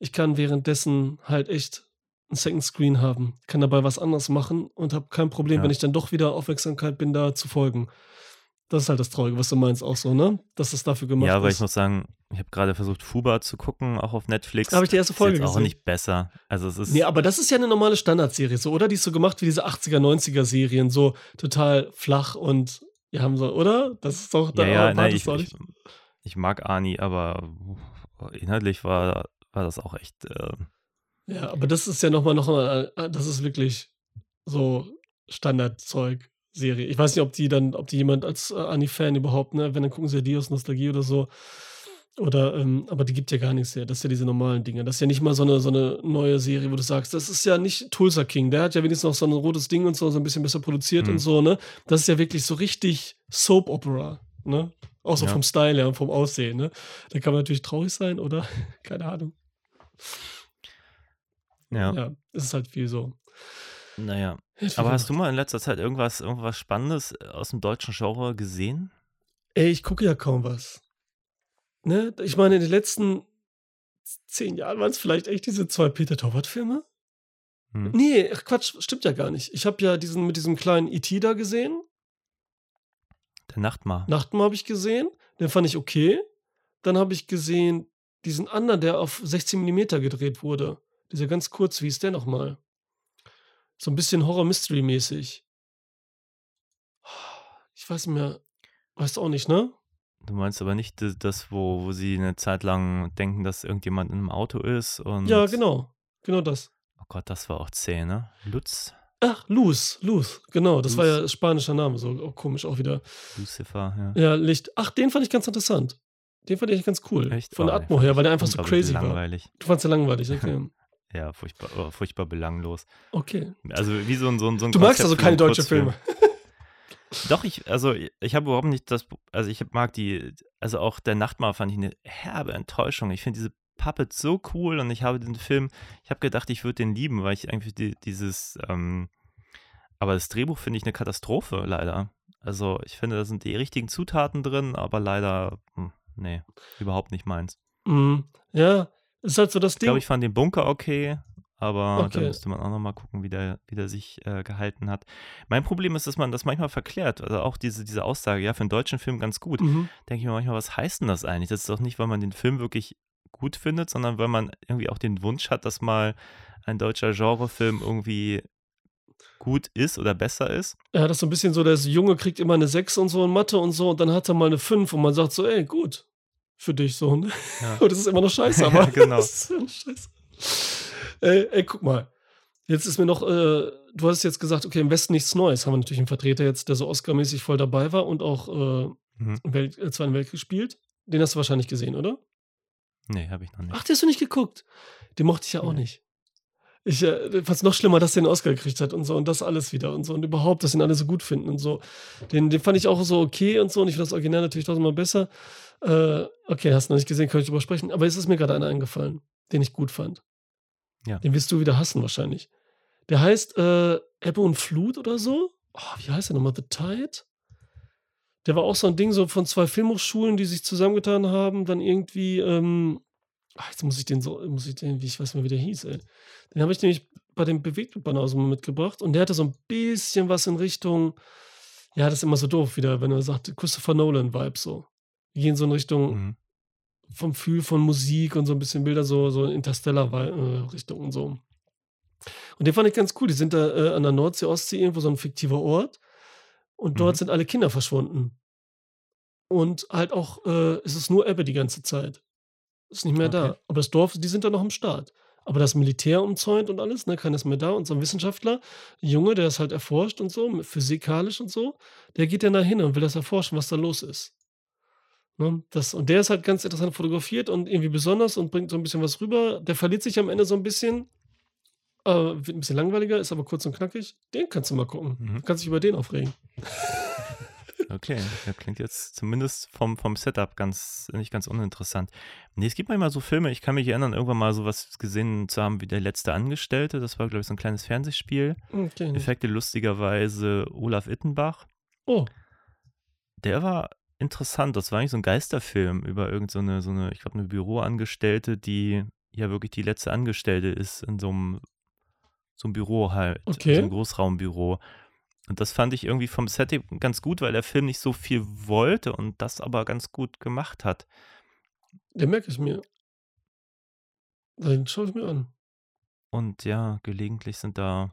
ich kann währenddessen halt echt ein Second Screen haben, kann dabei was anderes machen und habe kein Problem, ja. wenn ich dann doch wieder Aufmerksamkeit bin, da zu folgen. Das ist halt das Traurige, was du meinst auch so, ne? Dass es dafür gemacht ist. Ja, aber ich muss sagen, ich habe gerade versucht, Fuba zu gucken, auch auf Netflix. Habe ich die erste Folge ist jetzt auch nicht besser. Also es ist Nee, aber das ist ja eine normale Standardserie, so, oder? Die ist so gemacht wie diese 80er, 90er Serien, so total flach und wir haben so, oder? Das ist doch da ja, ja, nein, ich, ich, ich, mag Ani, aber inhaltlich war war das auch echt. Äh, ja, aber das ist ja nochmal, noch mal, äh, das ist wirklich so Standardzeug. Serie. Ich weiß nicht, ob die dann, ob die jemand als äh, Ani-Fan überhaupt, ne, wenn dann gucken sie ja die aus Nostalgie oder so. Oder, ähm, aber die gibt ja gar nichts her. Das ist ja diese normalen Dinge. Das ist ja nicht mal so eine, so eine neue Serie, wo du sagst, das ist ja nicht Tulsa King. Der hat ja wenigstens noch so ein rotes Ding und so, so ein bisschen besser produziert mhm. und so, ne? Das ist ja wirklich so richtig Soap Opera, ne? Auch so ja. vom Style her und vom Aussehen, ne? Da kann man natürlich traurig sein oder, *laughs* keine Ahnung. Ja. Ja, es ist halt viel so. Naja. Aber hast du mal in letzter Zeit irgendwas, irgendwas Spannendes äh, aus dem deutschen Genre gesehen? Ey, ich gucke ja kaum was. Ne? Ich meine, in den letzten zehn Jahren waren es vielleicht echt diese zwei Peter Torwart-Filme. Hm. Nee, ach Quatsch, stimmt ja gar nicht. Ich habe ja diesen mit diesem kleinen E.T. da gesehen. Der Nachtmar. Nachtmar habe ich gesehen. Den fand ich okay. Dann habe ich gesehen diesen anderen, der auf 16 mm gedreht wurde. Dieser ganz kurz, wie ist der nochmal? So ein bisschen Horror-Mystery-mäßig. Ich weiß nicht mehr. Weißt du auch nicht, ne? Du meinst aber nicht das, wo, wo sie eine Zeit lang denken, dass irgendjemand in einem Auto ist und. Ja, genau. Genau das. Oh Gott, das war auch zäh, ne? Lutz. Ach, Luz, Luz, genau. Das Luz. war ja spanischer Name, so auch komisch auch wieder. Lucifer, ja. Ja, Licht. Ach, den fand ich ganz interessant. Den fand ich ganz cool. Echt? Von der Atmo her, weil der einfach so crazy langweilig. war. Du fandst ja langweilig, okay. *laughs* ja, furchtbar, oh, furchtbar belanglos. Okay. Also wie so ein, so ein, so ein Du magst also keine deutschen Filme. *laughs* Doch, ich, also ich habe überhaupt nicht das, also ich mag die, also auch der Nachtmahl fand ich eine herbe Enttäuschung. Ich finde diese Puppet so cool und ich habe den Film, ich habe gedacht, ich würde den lieben, weil ich irgendwie die, dieses, ähm, Aber das Drehbuch finde ich eine Katastrophe, leider. Also ich finde, da sind die richtigen Zutaten drin, aber leider, hm, nee, überhaupt nicht meins. Mhm. Ja, ist halt so das Ich Ding. glaube, ich fand den Bunker okay, aber da Okay. müsste man auch nochmal gucken, wie der, wie der sich äh, gehalten hat. Mein Problem ist, dass man das manchmal verklärt. Also auch diese, diese Aussage, ja, für einen deutschen Film ganz gut. mhm. Denke ich mir manchmal, was heißt denn das eigentlich? Das ist doch nicht, weil man den Film wirklich gut findet, sondern weil man irgendwie auch den Wunsch hat, dass mal ein deutscher Genrefilm irgendwie gut ist oder besser ist. Ja, das ist so ein bisschen so, der Junge kriegt immer eine 6 und so in Mathe und so und dann hat er mal eine 5 und man sagt so, ey, gut, für dich so. Ne? Ja. *laughs* Und das ist immer noch scheiße, *laughs* aber Genau. *laughs* das ist immer noch scheiße. Ey, ey, guck mal. Jetzt ist mir noch, äh, du hast jetzt gesagt, okay, im Westen nichts Neues. Haben wir natürlich einen Vertreter jetzt, der so Oscar-mäßig voll dabei war und auch äh, Mhm. im Welt, äh, Zweiten Weltkrieg spielt. Den hast du wahrscheinlich gesehen, oder? Nee, habe ich noch nicht. Ach, den hast du nicht geguckt. Den mochte ich ja auch Nee. nicht. Ich äh, fand es noch schlimmer, dass der den Oscar gekriegt hat und so und das alles wieder und so und überhaupt, dass ihn alle so gut finden und so. Den, den fand ich auch so okay und so und ich finde das Original natürlich tausendmal besser. Äh, okay, hast du noch nicht gesehen, kann ich drüber sprechen. Aber es ist mir gerade einer eingefallen, den ich gut fand. Ja. Den wirst du wieder hassen wahrscheinlich. Der heißt äh, Ebbe und Flut oder so. Oh, wie heißt der nochmal? The Tide? Der war auch so ein Ding so von zwei Filmhochschulen, die sich zusammengetan haben, dann irgendwie, ähm, ach, jetzt muss ich den so, muss ich den, wie ich weiß mehr, wie der hieß, ey. Den habe ich nämlich bei dem Bewegtbildbanner aus dem mitgebracht und der hatte so ein bisschen was in Richtung, ja, das ist immer so doof wieder, wenn er sagt, Christopher Nolan-Vibe so. Wir gehen so in Richtung Mhm. vom Gefühl von Musik und so ein bisschen Bilder, so, so Interstellar-Richtung und so. Und den fand ich ganz cool. Die sind da äh, an der Nordsee, Ostsee, irgendwo so ein fiktiver Ort. Und dort Mhm. sind alle Kinder verschwunden. Und halt auch, äh, es ist nur Ebbe die ganze Zeit. Ist nicht mehr da. Okay. Aber das Dorf, die sind da noch am Start. Aber das Militär umzäunt und alles, ne, keiner ist mehr da. Und so ein Wissenschaftler, ein Junge, der es halt erforscht und so, physikalisch und so, der geht dann da hin und will das erforschen, was da los ist. Ne, das, und der ist halt ganz interessant fotografiert und irgendwie besonders und bringt so ein bisschen was rüber. Der verliert sich am Ende so ein bisschen. Äh, wird ein bisschen langweiliger, ist aber kurz und knackig. Den kannst du mal gucken. Mhm. Du kannst dich über den aufregen. *laughs* Okay, der klingt jetzt zumindest vom, vom Setup ganz, nicht ganz uninteressant. Nee, es gibt manchmal so Filme, ich kann mich erinnern, irgendwann mal sowas gesehen zu haben wie Der letzte Angestellte. Das war, glaube ich, so ein kleines Fernsehspiel. Okay. Effekte lustigerweise Olaf Ittenbach. Oh, Der war interessant. Das war eigentlich so ein Geisterfilm über irgendeine, so eine, ich glaube, eine Büroangestellte, die ja wirklich die letzte Angestellte ist in so einem, so einem Büro halt, Okay. so einem Großraumbüro. Und das fand ich irgendwie vom Setting ganz gut, weil der Film nicht so viel wollte und das aber ganz gut gemacht hat. den merke ich mir. Den schaue ich mir an. Und ja, gelegentlich sind da,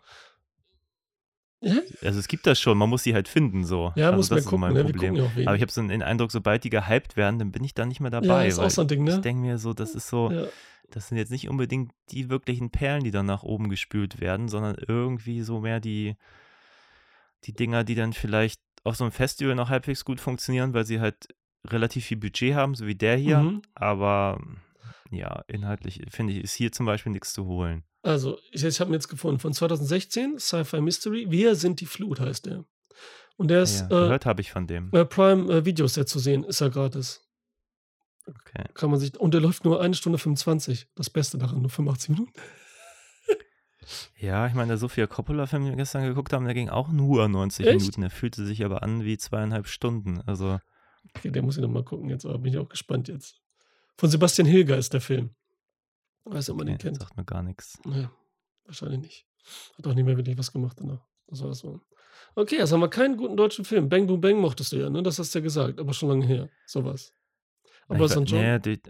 Ja, also es gibt das schon, man muss sie halt finden so. ja also muss das man ist gucken. mein Ne? Problem. ja. Aber ich habe so den Eindruck, sobald die gehypt werden, dann bin ich da nicht mehr ja, dabei. ist auch so ein Ding, ich ne? denke mir so, das ist so, Ja. das sind jetzt nicht unbedingt die wirklichen Perlen, die dann nach oben gespült werden, sondern irgendwie so mehr die, die Dinger, die dann vielleicht auf so einem Festival noch halbwegs gut funktionieren, weil sie halt relativ viel Budget haben, so wie der hier. Mhm. Aber ja, inhaltlich finde ich, ist hier zum Beispiel nichts zu holen. Also, ich, ich habe ihn jetzt gefunden von 2016, Sci-Fi Mystery. Wir sind die Flut heißt der. Und der ist Ja, äh, gehört habe ich von dem. bei Prime äh, Videos ja zu sehen, ist er gratis. Okay. Kann man sich, und der läuft nur eine Stunde 25. Das Beste daran, nur 85 Minuten. Ja, ich meine, der Sofia Coppola-Film, den wir gestern geguckt haben, der ging auch nur 90 Echt? Minuten. Der fühlte sich aber an wie zweieinhalb Stunden. Also, Okay, der muss ich nochmal gucken jetzt, aber bin ich auch gespannt jetzt. Von Sebastian Hilger ist der Film. Weiß nicht, ob man den okay, kennt. sagt mir gar nichts. Ja, wahrscheinlich nicht. Hat auch nicht mehr wirklich was gemacht danach. Das war das so. Okay, also haben wir keinen guten deutschen Film. Bang Boom Bang mochtest du ja, ne? Das hast du ja gesagt, aber schon lange her. Sowas. Aber ich, so ein war- nee, die,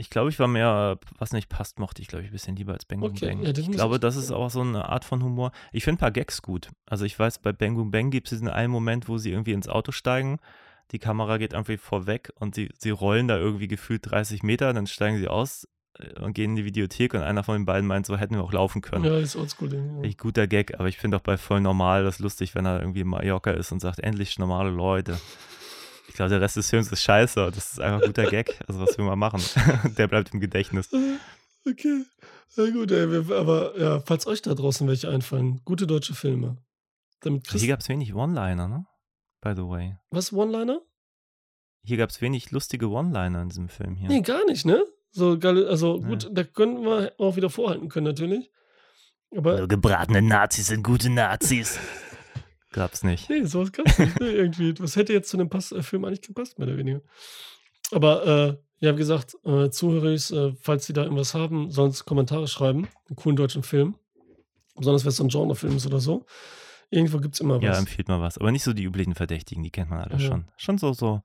ich glaube, ich war mehr, was nicht passt, mochte ich, glaube ich, ein bisschen lieber als Bang Boom Okay, Bang. ja, ich glaube, das ist auch so eine Art von Humor. Ich finde ein paar Gags gut. Also ich weiß, bei Bang Boom Bang gibt es diesen einen Moment, wo sie irgendwie ins Auto steigen. Die Kamera geht irgendwie vorweg und sie, sie rollen da irgendwie gefühlt 30 Meter, dann steigen sie aus äh, und gehen in die Videothek und einer von den beiden meint, so hätten wir auch laufen können. Ja, das ist oldschool. Ja. Guter Gag, aber ich finde auch bei voll normal das lustig, wenn er irgendwie in Mallorca ist und sagt, endlich normale Leute. Ich glaube, der Rest des Films ist scheiße. Das ist einfach ein guter Gag. Also, was will man machen? *laughs* der bleibt im Gedächtnis. Okay. Na gut, ey, aber ja, falls euch da draußen welche einfallen, gute deutsche Filme. Damit Hier gab es wenig One-Liner, ne? By the way. was, One-Liner? Hier gab es wenig lustige One-Liner in diesem Film hier. Nee, gar nicht, ne? So also Nee. gut, da können wir auch wieder vorhalten können, natürlich. Aber gebratene Nazis sind gute Nazis. *laughs* Gab's nicht. Nee, sowas gab's nicht. Ne, irgendwie. Was hätte jetzt zu dem Pass äh, Film eigentlich gepasst, mehr oder weniger. Aber, äh, ja, wie gesagt, äh, Zuhörer, äh, falls sie da irgendwas haben, sollen sie Kommentare schreiben. Einen coolen deutschen Film. Besonders wenn es so ein Genrefilm ist oder so. Irgendwo gibt's immer was. Ja, empfiehlt mal was. Aber nicht so die üblichen Verdächtigen, die kennt man alle Ja. schon. Schon so, so,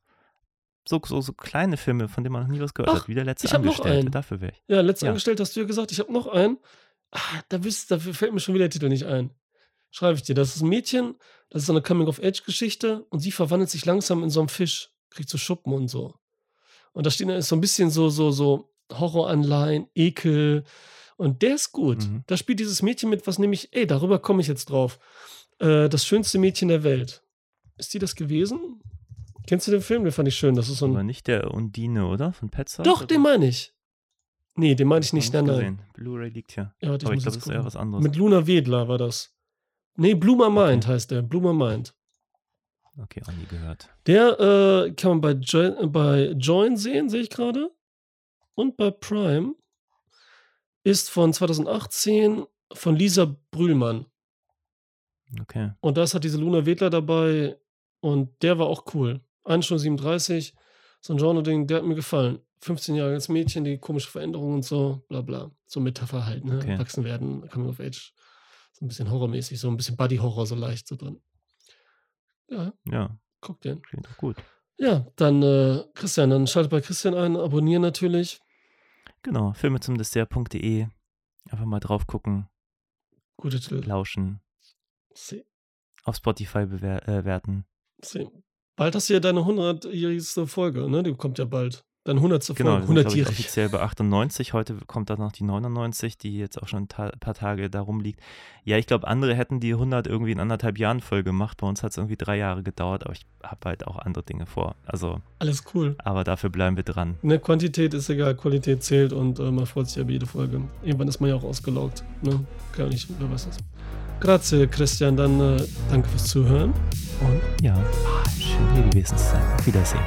so, so, so kleine Filme, von denen man noch nie was gehört Ach, hat. Wie der letzte ich hab noch Angestellte. einen. Dafür wäre ich. Ja, letzte Ja. angestellt hast du ja gesagt, ich habe noch einen. Ah, da wisst, dafür fällt mir schon wieder der Titel nicht ein. Schreibe ich dir. Das ist ein Mädchen, das ist so eine Coming-of-Age-Geschichte und sie verwandelt sich langsam in so einen Fisch, kriegt so Schuppen und so. Und da steht ist so ein bisschen so, so, so Horroranleihen, Ekel. Und der ist gut. Mhm. Da spielt dieses Mädchen mit, was nämlich, ey, darüber komme ich jetzt drauf. Äh, das schönste Mädchen der Welt. Ist die das gewesen? Kennst du den Film? Den fand ich schön. Das ist so Aber ein. nicht der Undine, oder? Von Petzer? Doch, den meine ich. Nee, den meine ich nicht. Nein, nein. Blu-ray liegt hier. Ja, Aber ich glaube, das ist eher was anderes. Mit Luna Wedler war das. Nee, Bloomer Mind Okay. heißt der. Bloomer Mind. Okay, auch nie gehört. Der äh, kann man bei, jo bei Join sehen, sehe ich gerade. Und bei Prime. Ist von 2018 von Lisa Brühlmann. Okay. Und da ist halt diese Luna Wedler dabei. Und der war auch cool. 1 Stunde 37. So ein Genre-Ding, der hat mir gefallen. 15 Jahre als Mädchen, die komische Veränderungen und so, bla bla. So Metapher halt, ne? Okay. Erwachsen werden, Coming of Age. So ein bisschen horrormäßig, so ein bisschen Buddy-Horror so leicht so drin. Ja, Ja, guck den. klingt doch gut. Ja, dann äh, Christian, dann schaltet bei Christian ein, abonnieren natürlich. Genau, filme zum Dessert.de. Einfach mal drauf gucken, Gute Titel. lauschen, See, auf Spotify bewer äh, bewerten. see. Bald hast du ja deine 100-jährigste Folge, ne? Die kommt ja bald. Deine 100. Genau, Folge. sind, glaube ich, 100-jährig. offiziell bei 98. Heute kommt dann noch die 99, die jetzt auch schon ein ta paar Tage da rumliegt. Ja, ich glaube, andere hätten die 100 irgendwie in anderthalb Jahren voll gemacht. Bei uns hat es irgendwie drei Jahre gedauert, aber ich habe halt auch andere Dinge vor. Also, Alles cool. aber dafür bleiben wir dran. Ne, Quantität ist egal, Qualität zählt und äh, man freut sich über jede Folge. Irgendwann ist man ja auch ausgelaugt. Ne? Kann nicht, wer weiß das. Grazie, Christian. Dann äh, danke fürs Zuhören und Ja, schön hier gewesen zu sein. Auf Wiedersehen.